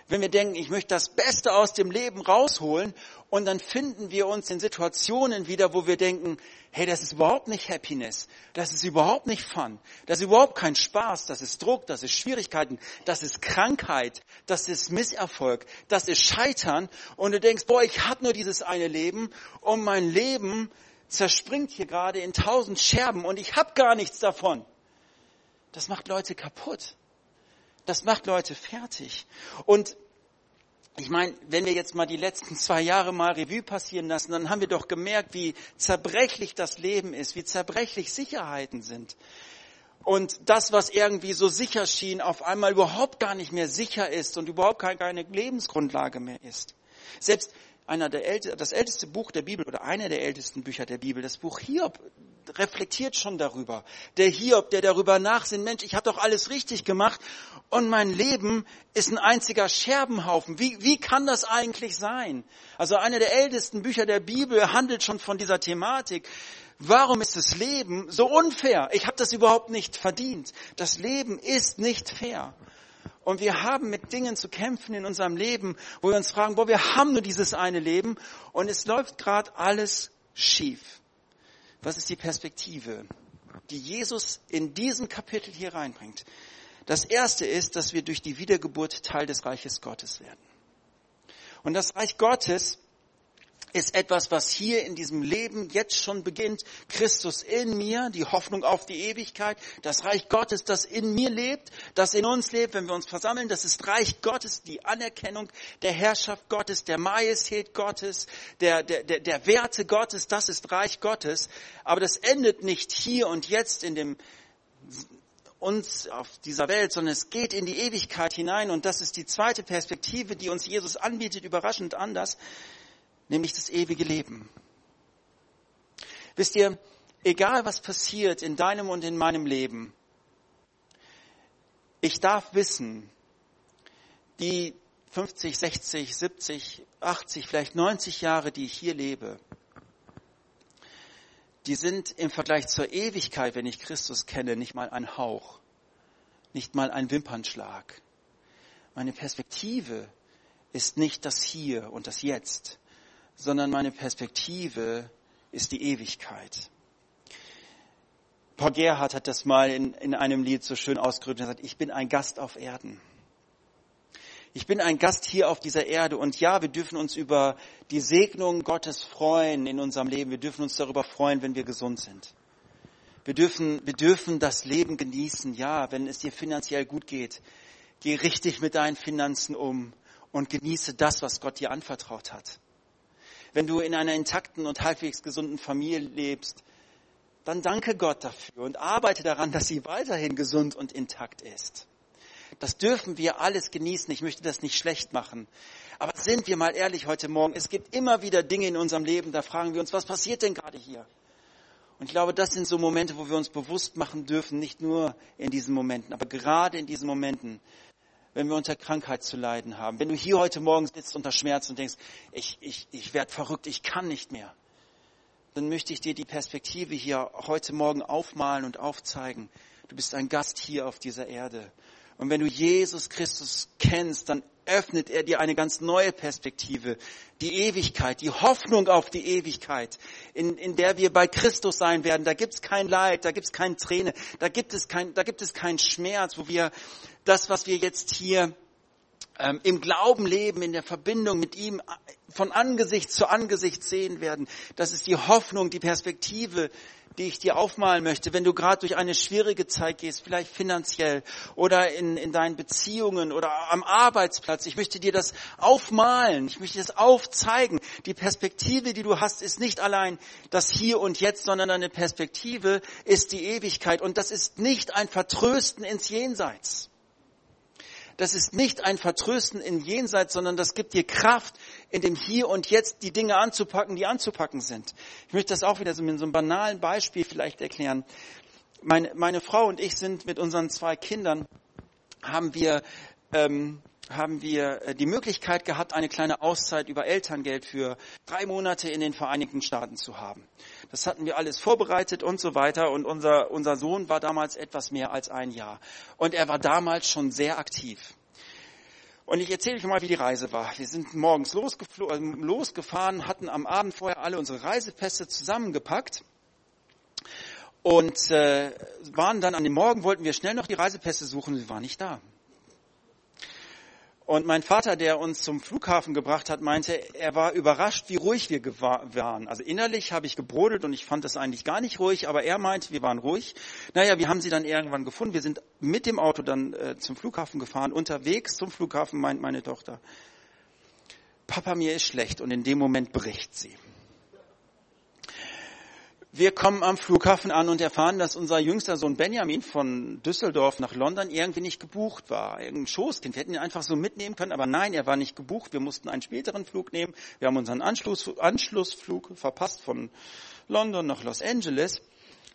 Wenn wir denken, ich möchte das Beste aus dem Leben rausholen und dann finden wir uns in Situationen wieder, wo wir denken, hey, das ist überhaupt nicht Happiness, das ist überhaupt nicht Fun, das ist überhaupt kein Spaß, das ist Druck, das ist Schwierigkeiten, das ist Krankheit, das ist Misserfolg, das ist Scheitern und du denkst, boah, ich habe nur dieses eine Leben und mein Leben zerspringt hier gerade in tausend Scherben und ich habe gar nichts davon. Das macht Leute kaputt. Das macht Leute fertig. Und ich meine, wenn wir jetzt mal die letzten zwei Jahre mal Revue passieren lassen, dann haben wir doch gemerkt, wie zerbrechlich das Leben ist, wie zerbrechlich Sicherheiten sind. Und das, was irgendwie so sicher schien, auf einmal überhaupt gar nicht mehr sicher ist und überhaupt keine Lebensgrundlage mehr ist. Selbst einer der älte, das älteste Buch der Bibel oder einer der ältesten Bücher der Bibel, das Buch Hiob, reflektiert schon darüber. Der Hiob, der darüber nachsinnt, Mensch, ich habe doch alles richtig gemacht und mein Leben ist ein einziger Scherbenhaufen. Wie, wie kann das eigentlich sein? Also einer der ältesten Bücher der Bibel handelt schon von dieser Thematik. Warum ist das Leben so unfair? Ich habe das überhaupt nicht verdient. Das Leben ist nicht fair. Und wir haben mit Dingen zu kämpfen in unserem Leben, wo wir uns fragen, boah, wir haben nur dieses eine Leben und es läuft gerade alles schief. Was ist die Perspektive, die Jesus in diesem Kapitel hier reinbringt? Das erste ist, dass wir durch die Wiedergeburt Teil des Reiches Gottes werden. Und das Reich Gottes ist etwas, was hier in diesem Leben jetzt schon beginnt. Christus in mir, die Hoffnung auf die Ewigkeit, das Reich Gottes, das in mir lebt, das in uns lebt, wenn wir uns versammeln. Das ist Reich Gottes, die Anerkennung der Herrschaft Gottes, der Majestät Gottes, der, der, der, der Werte Gottes. Das ist Reich Gottes. Aber das endet nicht hier und jetzt in dem uns auf dieser Welt, sondern es geht in die Ewigkeit hinein und das ist die zweite Perspektive, die uns Jesus anbietet, überraschend anders nämlich das ewige Leben. Wisst ihr, egal was passiert in deinem und in meinem Leben, ich darf wissen, die 50, 60, 70, 80, vielleicht 90 Jahre, die ich hier lebe, die sind im Vergleich zur Ewigkeit, wenn ich Christus kenne, nicht mal ein Hauch, nicht mal ein Wimpernschlag. Meine Perspektive ist nicht das Hier und das Jetzt, sondern meine Perspektive ist die Ewigkeit. Paul Gerhardt hat das mal in, in einem Lied so schön ausgedrückt. Er sagt, ich bin ein Gast auf Erden. Ich bin ein Gast hier auf dieser Erde und ja, wir dürfen uns über die Segnung Gottes freuen in unserem Leben. Wir dürfen uns darüber freuen, wenn wir gesund sind. Wir dürfen, wir dürfen das Leben genießen. Ja, wenn es dir finanziell gut geht, geh richtig mit deinen Finanzen um und genieße das, was Gott dir anvertraut hat wenn du in einer intakten und halbwegs gesunden Familie lebst, dann danke Gott dafür und arbeite daran, dass sie weiterhin gesund und intakt ist. Das dürfen wir alles genießen. Ich möchte das nicht schlecht machen. Aber sind wir mal ehrlich heute Morgen, es gibt immer wieder Dinge in unserem Leben, da fragen wir uns, was passiert denn gerade hier? Und ich glaube, das sind so Momente, wo wir uns bewusst machen dürfen, nicht nur in diesen Momenten, aber gerade in diesen Momenten, wenn wir unter Krankheit zu leiden haben. Wenn du hier heute Morgen sitzt unter Schmerz und denkst, ich, ich, ich werde verrückt, ich kann nicht mehr, dann möchte ich dir die Perspektive hier heute Morgen aufmalen und aufzeigen. Du bist ein Gast hier auf dieser Erde. Und wenn du Jesus Christus kennst, dann öffnet er dir eine ganz neue Perspektive, die Ewigkeit, die Hoffnung auf die Ewigkeit, in, in der wir bei Christus sein werden. Da gibt es kein Leid, da gibt es keine Träne, da gibt es kein, da gibt es keinen Schmerz, wo wir das, was wir jetzt hier ähm, im Glauben leben, in der Verbindung mit ihm von Angesicht zu Angesicht sehen werden. Das ist die Hoffnung, die Perspektive, die ich dir aufmalen möchte, wenn du gerade durch eine schwierige Zeit gehst, vielleicht finanziell oder in, in deinen Beziehungen oder am Arbeitsplatz. Ich möchte dir das aufmalen, ich möchte das aufzeigen. Die Perspektive, die du hast, ist nicht allein das Hier und Jetzt, sondern deine Perspektive ist die Ewigkeit. Und das ist nicht ein Vertrösten ins Jenseits das ist nicht ein Vertrösten in Jenseits, sondern das gibt dir Kraft, in dem Hier und Jetzt die Dinge anzupacken, die anzupacken sind. Ich möchte das auch wieder so mit so einem banalen Beispiel vielleicht erklären. Meine, meine Frau und ich sind mit unseren zwei Kindern, haben wir ähm, haben wir äh, die Möglichkeit gehabt, eine kleine Auszeit über Elterngeld für drei Monate in den Vereinigten Staaten zu haben. Das hatten wir alles vorbereitet und so weiter. Und unser, unser Sohn war damals etwas mehr als ein Jahr. Und er war damals schon sehr aktiv. Und ich erzähle euch mal, wie die Reise war. Wir sind morgens äh, losgefahren, hatten am Abend vorher alle unsere Reisepässe zusammengepackt und äh, waren dann an dem Morgen, wollten wir schnell noch die Reisepässe suchen, sie waren nicht da. Und mein Vater, der uns zum Flughafen gebracht hat, meinte, er war überrascht, wie ruhig wir waren. Also innerlich habe ich gebrodelt und ich fand das eigentlich gar nicht ruhig, aber er meinte, wir waren ruhig. Naja, wir haben sie dann irgendwann gefunden. Wir sind mit dem Auto dann äh, zum Flughafen gefahren. Unterwegs zum Flughafen meint meine Tochter, Papa, mir ist schlecht. Und in dem Moment bricht sie. Wir kommen am Flughafen an und erfahren, dass unser jüngster Sohn Benjamin von Düsseldorf nach London irgendwie nicht gebucht war. Irgendein Schoßkind. Wir hätten ihn einfach so mitnehmen können, aber nein, er war nicht gebucht. Wir mussten einen späteren Flug nehmen. Wir haben unseren Anschluss, Anschlussflug verpasst von London nach Los Angeles,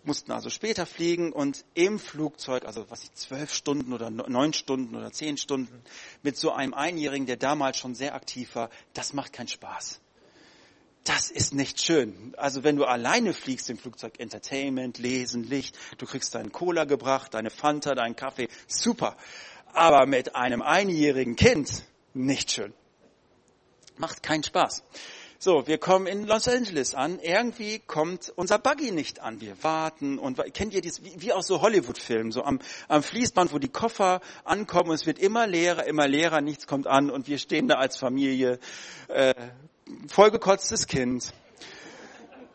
mussten also später fliegen und im Flugzeug, also was ich, zwölf Stunden oder neun Stunden oder zehn Stunden mit so einem Einjährigen, der damals schon sehr aktiv war, das macht keinen Spaß das ist nicht schön. Also wenn du alleine fliegst im Flugzeug, Entertainment, Lesen, Licht, du kriegst deinen Cola gebracht, deine Fanta, deinen Kaffee, super. Aber mit einem einjährigen Kind, nicht schön. Macht keinen Spaß. So, wir kommen in Los Angeles an. Irgendwie kommt unser Buggy nicht an. Wir warten und kennt ihr das wie, wie aus so Hollywood-Filmen, so am, am Fließband, wo die Koffer ankommen und es wird immer leerer, immer leerer, nichts kommt an und wir stehen da als Familie, äh, vollgekotztes Kind,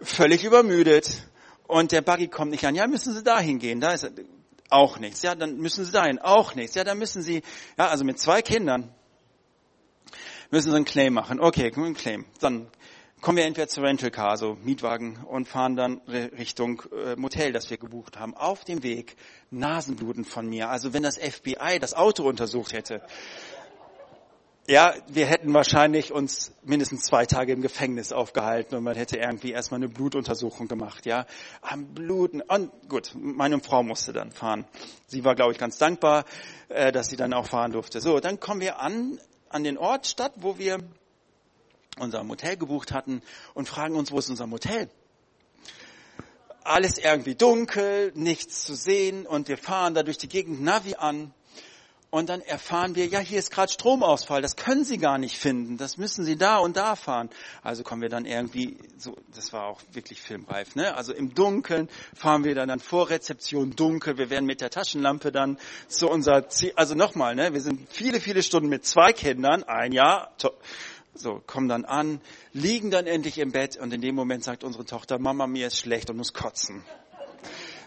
völlig übermüdet und der Buggy kommt nicht an. Ja, müssen Sie dahin gehen. Da ist auch nichts. Ja, dann müssen Sie dahin. Auch nichts. Ja, dann müssen Sie, ja, also mit zwei Kindern müssen Sie einen Claim machen. Okay, einen Claim. Dann kommen wir entweder zur Rental Car, so Mietwagen, und fahren dann Richtung äh, Motel, das wir gebucht haben. Auf dem Weg Nasenbluten von mir. Also wenn das FBI das Auto untersucht hätte, ja, wir hätten wahrscheinlich uns mindestens zwei Tage im Gefängnis aufgehalten und man hätte irgendwie erstmal eine Blutuntersuchung gemacht, ja. Am Bluten. Und gut, meine Frau musste dann fahren. Sie war, glaube ich, ganz dankbar, äh, dass sie dann auch fahren durfte. So, dann kommen wir an, an den Ort Stadt, wo wir unser Motel gebucht hatten und fragen uns, wo ist unser Motel? Alles irgendwie dunkel, nichts zu sehen und wir fahren da durch die Gegend Navi an und dann erfahren wir, ja, hier ist gerade Stromausfall, das können Sie gar nicht finden, das müssen Sie da und da fahren. Also kommen wir dann irgendwie, so, das war auch wirklich filmreif, ne? Also im Dunkeln fahren wir dann an Vorrezeption dunkel, wir werden mit der Taschenlampe dann zu unser Ziel, also nochmal, ne? Wir sind viele, viele Stunden mit zwei Kindern, ein Jahr, so, kommen dann an, liegen dann endlich im Bett und in dem Moment sagt unsere Tochter, Mama, mir ist schlecht und muss kotzen.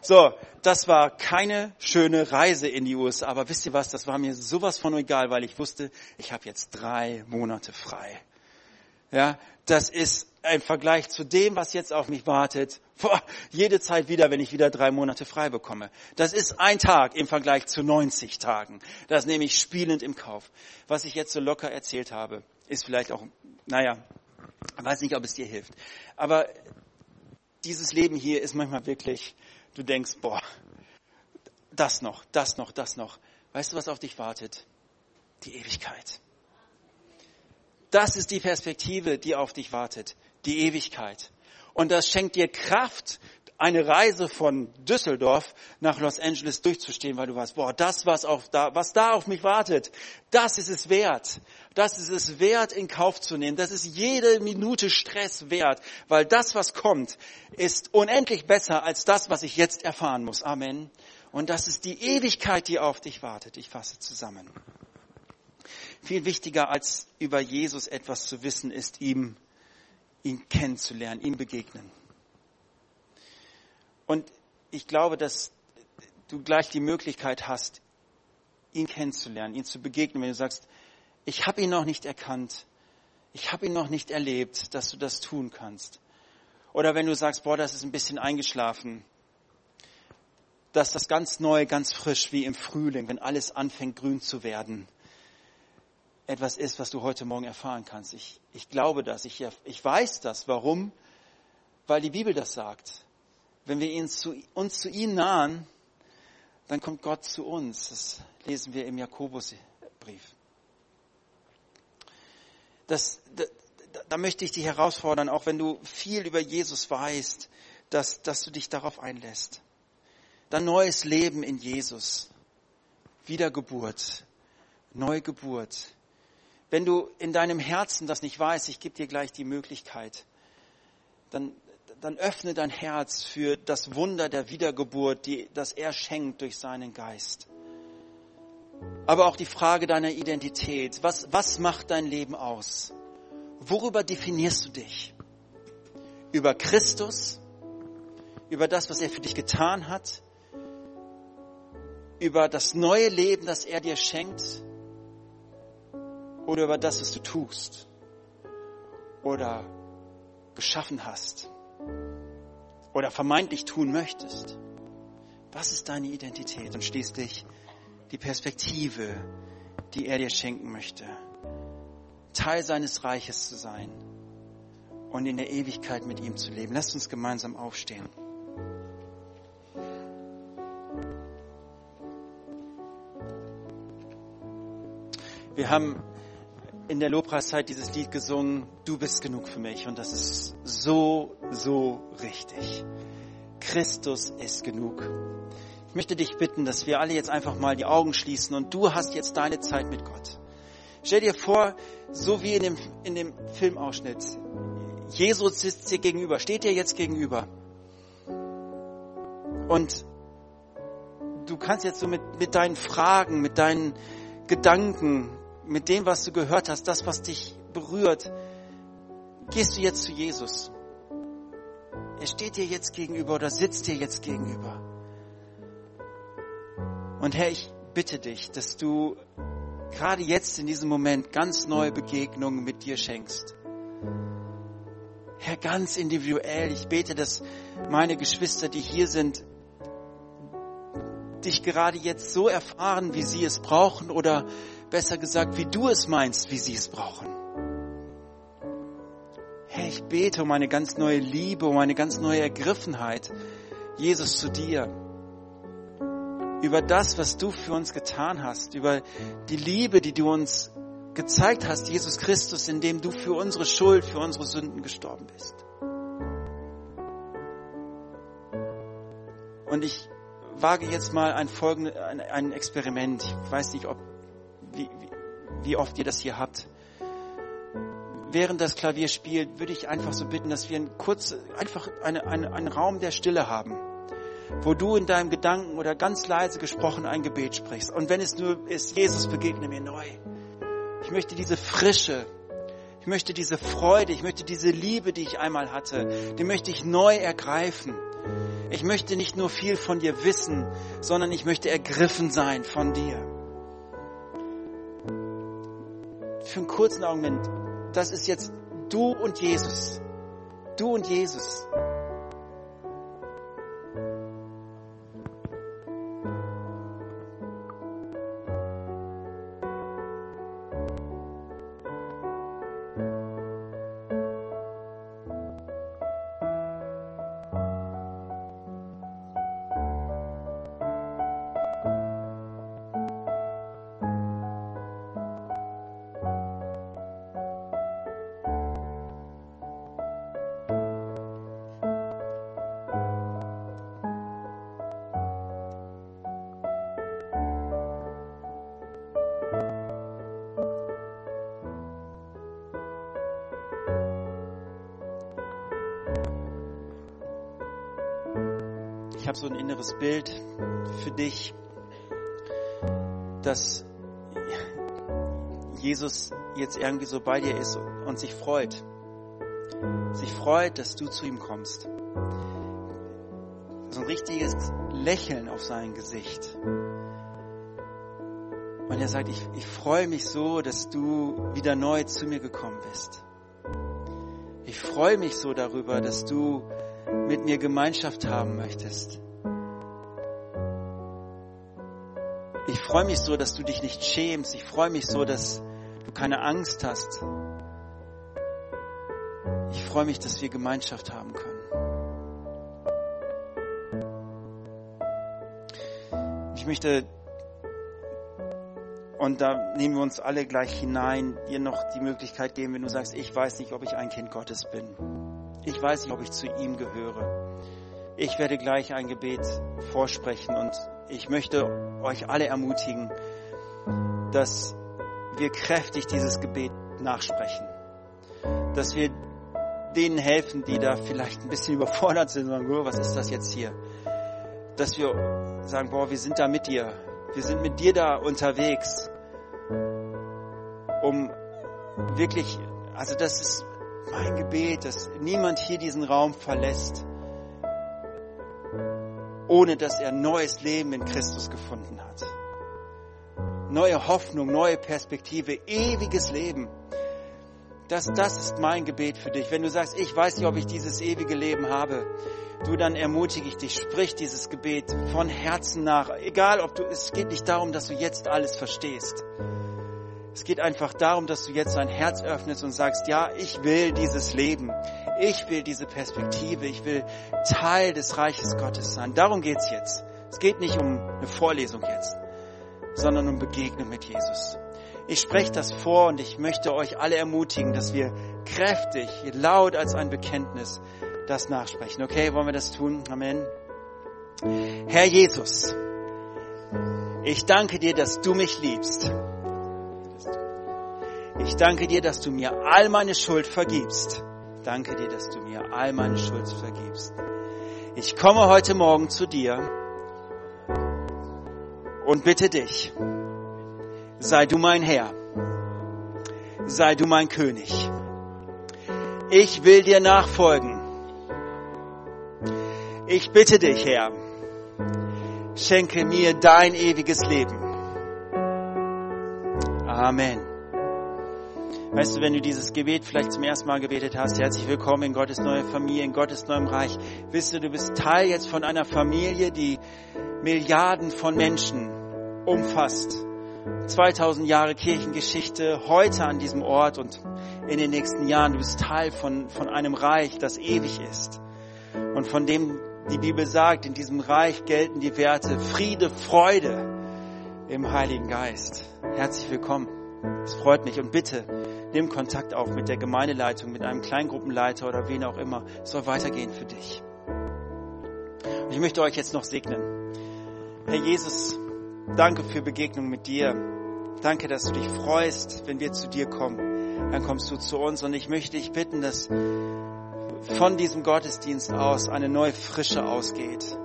So, das war keine schöne Reise in die USA, aber wisst ihr was, das war mir sowas von egal, weil ich wusste, ich habe jetzt drei Monate frei. Ja, das ist ein Vergleich zu dem, was jetzt auf mich wartet, boah, jede Zeit wieder, wenn ich wieder drei Monate frei bekomme. Das ist ein Tag im Vergleich zu 90 Tagen. Das nehme ich spielend im Kauf. Was ich jetzt so locker erzählt habe, ist vielleicht auch, naja, weiß nicht, ob es dir hilft. Aber dieses Leben hier ist manchmal wirklich, du denkst, boah, das noch, das noch, das noch. Weißt du, was auf dich wartet? Die Ewigkeit. Das ist die Perspektive, die auf dich wartet. Die Ewigkeit. Und das schenkt dir Kraft, eine Reise von Düsseldorf nach Los Angeles durchzustehen, weil du weißt, boah, das, was, auf da, was da auf mich wartet, das ist es wert. Das ist es wert, in Kauf zu nehmen. Das ist jede Minute Stress wert, weil das, was kommt, ist unendlich besser als das, was ich jetzt erfahren muss. Amen. Und das ist die Ewigkeit, die auf dich wartet. Ich fasse zusammen. Viel wichtiger als über Jesus etwas zu wissen, ist ihm, ihn kennenzulernen, ihm begegnen. Und ich glaube, dass du gleich die Möglichkeit hast, ihn kennenzulernen, ihn zu begegnen, wenn du sagst, ich habe ihn noch nicht erkannt, ich habe ihn noch nicht erlebt, dass du das tun kannst. Oder wenn du sagst, boah, das ist ein bisschen eingeschlafen, dass das ganz neu, ganz frisch wie im Frühling, wenn alles anfängt grün zu werden, etwas ist, was du heute Morgen erfahren kannst. Ich, ich glaube das, ich, ich weiß das. Warum? Weil die Bibel das sagt wenn wir zu, uns zu ihm nahen, dann kommt Gott zu uns. Das lesen wir im Jakobusbrief. Das, da, da möchte ich dich herausfordern, auch wenn du viel über Jesus weißt, dass, dass du dich darauf einlässt. Dann neues Leben in Jesus. Wiedergeburt. Neugeburt. Wenn du in deinem Herzen das nicht weißt, ich gebe dir gleich die Möglichkeit, dann dann öffne dein Herz für das Wunder der Wiedergeburt, die, das er schenkt durch seinen Geist. Aber auch die Frage deiner Identität. Was, was macht dein Leben aus? Worüber definierst du dich? Über Christus? Über das, was er für dich getan hat? Über das neue Leben, das er dir schenkt? Oder über das, was du tust? Oder geschaffen hast? Oder vermeintlich tun möchtest. Was ist deine Identität? Und schließlich die Perspektive, die er dir schenken möchte. Teil seines Reiches zu sein und in der Ewigkeit mit ihm zu leben. Lasst uns gemeinsam aufstehen. Wir haben in der Lobpreiszeit dieses Lied gesungen, du bist genug für mich. Und das ist so, so richtig. Christus ist genug. Ich möchte dich bitten, dass wir alle jetzt einfach mal die Augen schließen und du hast jetzt deine Zeit mit Gott. Stell dir vor, so wie in dem, in dem Filmausschnitt, Jesus sitzt dir gegenüber, steht dir jetzt gegenüber. Und du kannst jetzt so mit, mit deinen Fragen, mit deinen Gedanken, mit dem, was du gehört hast, das, was dich berührt, gehst du jetzt zu Jesus. Er steht dir jetzt gegenüber oder sitzt dir jetzt gegenüber. Und Herr, ich bitte dich, dass du gerade jetzt in diesem Moment ganz neue Begegnungen mit dir schenkst. Herr, ganz individuell. Ich bete, dass meine Geschwister, die hier sind, dich gerade jetzt so erfahren, wie sie es brauchen oder besser gesagt, wie du es meinst, wie sie es brauchen. Herr, ich bete um eine ganz neue Liebe, um eine ganz neue Ergriffenheit, Jesus, zu dir. Über das, was du für uns getan hast, über die Liebe, die du uns gezeigt hast, Jesus Christus, indem du für unsere Schuld, für unsere Sünden gestorben bist. Und ich wage jetzt mal ein, folgende, ein, Experiment. Ich weiß nicht, ob, wie, wie oft ihr das hier habt. Während das Klavier spielt, würde ich einfach so bitten, dass wir ein kurz, einfach eine, eine, einen Raum der Stille haben, wo du in deinem Gedanken oder ganz leise gesprochen ein Gebet sprichst. Und wenn es nur ist, Jesus begegne mir neu. Ich möchte diese Frische, ich möchte diese Freude, ich möchte diese Liebe, die ich einmal hatte, die möchte ich neu ergreifen. Ich möchte nicht nur viel von dir wissen, sondern ich möchte ergriffen sein von dir. Kurzen Augenblick, das ist jetzt du und Jesus. Du und Jesus. So ein inneres Bild für dich, dass Jesus jetzt irgendwie so bei dir ist und sich freut. Sich freut, dass du zu ihm kommst. So ein richtiges Lächeln auf sein Gesicht. Und er sagt, ich, ich freue mich so, dass du wieder neu zu mir gekommen bist. Ich freue mich so darüber, dass du mit mir Gemeinschaft haben möchtest. Ich freue mich so, dass du dich nicht schämst. Ich freue mich so, dass du keine Angst hast. Ich freue mich, dass wir Gemeinschaft haben können. Ich möchte, und da nehmen wir uns alle gleich hinein, dir noch die Möglichkeit geben, wenn du sagst, ich weiß nicht, ob ich ein Kind Gottes bin. Ich weiß nicht, ob ich zu ihm gehöre. Ich werde gleich ein Gebet vorsprechen und ich möchte euch alle ermutigen, dass wir kräftig dieses Gebet nachsprechen. Dass wir denen helfen, die da vielleicht ein bisschen überfordert sind sagen, was ist das jetzt hier? Dass wir sagen, boah, wir sind da mit dir. Wir sind mit dir da unterwegs, um wirklich, also das ist mein Gebet, dass niemand hier diesen Raum verlässt, ohne dass er neues Leben in Christus gefunden hat. Neue Hoffnung, neue Perspektive, ewiges Leben. Das, das ist mein Gebet für dich. Wenn du sagst, ich weiß nicht, ob ich dieses ewige Leben habe, du dann ermutige ich dich, sprich dieses Gebet von Herzen nach. Egal, ob du, es geht nicht darum, dass du jetzt alles verstehst. Es geht einfach darum, dass du jetzt dein Herz öffnest und sagst, ja, ich will dieses Leben. Ich will diese Perspektive. Ich will Teil des Reiches Gottes sein. Darum geht's jetzt. Es geht nicht um eine Vorlesung jetzt, sondern um Begegnung mit Jesus. Ich spreche das vor und ich möchte euch alle ermutigen, dass wir kräftig, laut als ein Bekenntnis das nachsprechen. Okay, wollen wir das tun? Amen. Herr Jesus, ich danke dir, dass du mich liebst ich danke dir, dass du mir all meine Schuld vergibst. Danke dir, dass du mir all meine Schuld vergibst. Ich komme heute Morgen zu dir und bitte dich, sei du mein Herr, sei du mein König. Ich will dir nachfolgen. Ich bitte dich, Herr, schenke mir dein ewiges Leben. Amen. Weißt du, wenn du dieses Gebet vielleicht zum ersten Mal gebetet hast, herzlich willkommen in Gottes neue Familie, in Gottes neuem Reich. Wisst du, du bist Teil jetzt von einer Familie, die Milliarden von Menschen umfasst. 2000 Jahre Kirchengeschichte heute an diesem Ort und in den nächsten Jahren. Du bist Teil von, von einem Reich, das ewig ist und von dem die Bibel sagt, in diesem Reich gelten die Werte Friede, Freude im Heiligen Geist. Herzlich willkommen. Es freut mich und bitte nimm Kontakt auf mit der Gemeindeleitung, mit einem Kleingruppenleiter oder wen auch immer. Es soll weitergehen für dich. Und ich möchte euch jetzt noch segnen. Herr Jesus, danke für Begegnung mit dir. Danke, dass du dich freust, wenn wir zu dir kommen. Dann kommst du zu uns und ich möchte dich bitten, dass von diesem Gottesdienst aus eine neue Frische ausgeht.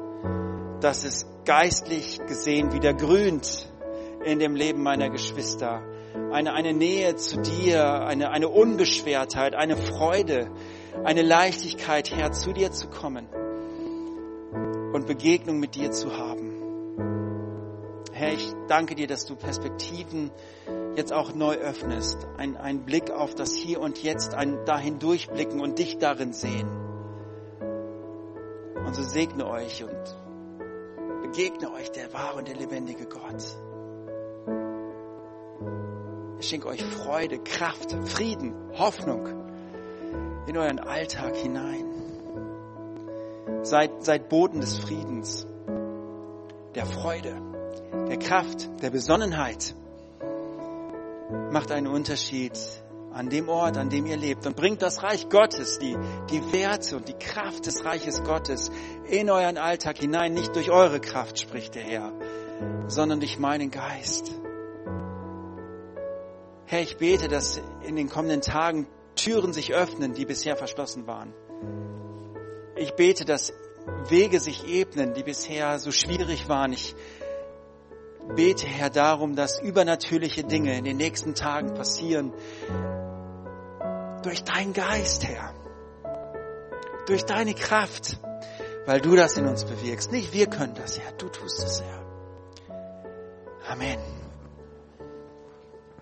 Dass es geistlich gesehen wieder grünt in dem Leben meiner Geschwister eine, eine Nähe zu dir, eine, eine Unbeschwertheit, eine Freude, eine Leichtigkeit, Herr, zu dir zu kommen und Begegnung mit dir zu haben. Herr, ich danke dir, dass du Perspektiven jetzt auch neu öffnest. Ein, ein Blick auf das Hier und Jetzt, ein dahin durchblicken und dich darin sehen. Und so segne euch und begegne euch der wahre und der lebendige Gott. Ich schenke euch Freude, Kraft, Frieden, Hoffnung in euren Alltag hinein. Seid, seid Boden des Friedens, der Freude, der Kraft, der Besonnenheit. Macht einen Unterschied an dem Ort, an dem ihr lebt und bringt das Reich Gottes, die, die Werte und die Kraft des Reiches Gottes in euren Alltag hinein. Nicht durch eure Kraft, spricht der Herr, sondern durch meinen Geist. Herr, ich bete, dass in den kommenden Tagen Türen sich öffnen, die bisher verschlossen waren. Ich bete, dass Wege sich ebnen, die bisher so schwierig waren. Ich bete, Herr, darum, dass übernatürliche Dinge in den nächsten Tagen passieren. Durch deinen Geist, Herr. Durch deine Kraft. Weil du das in uns bewirkst. Nicht wir können das, Herr. Du tust es, Herr. Amen.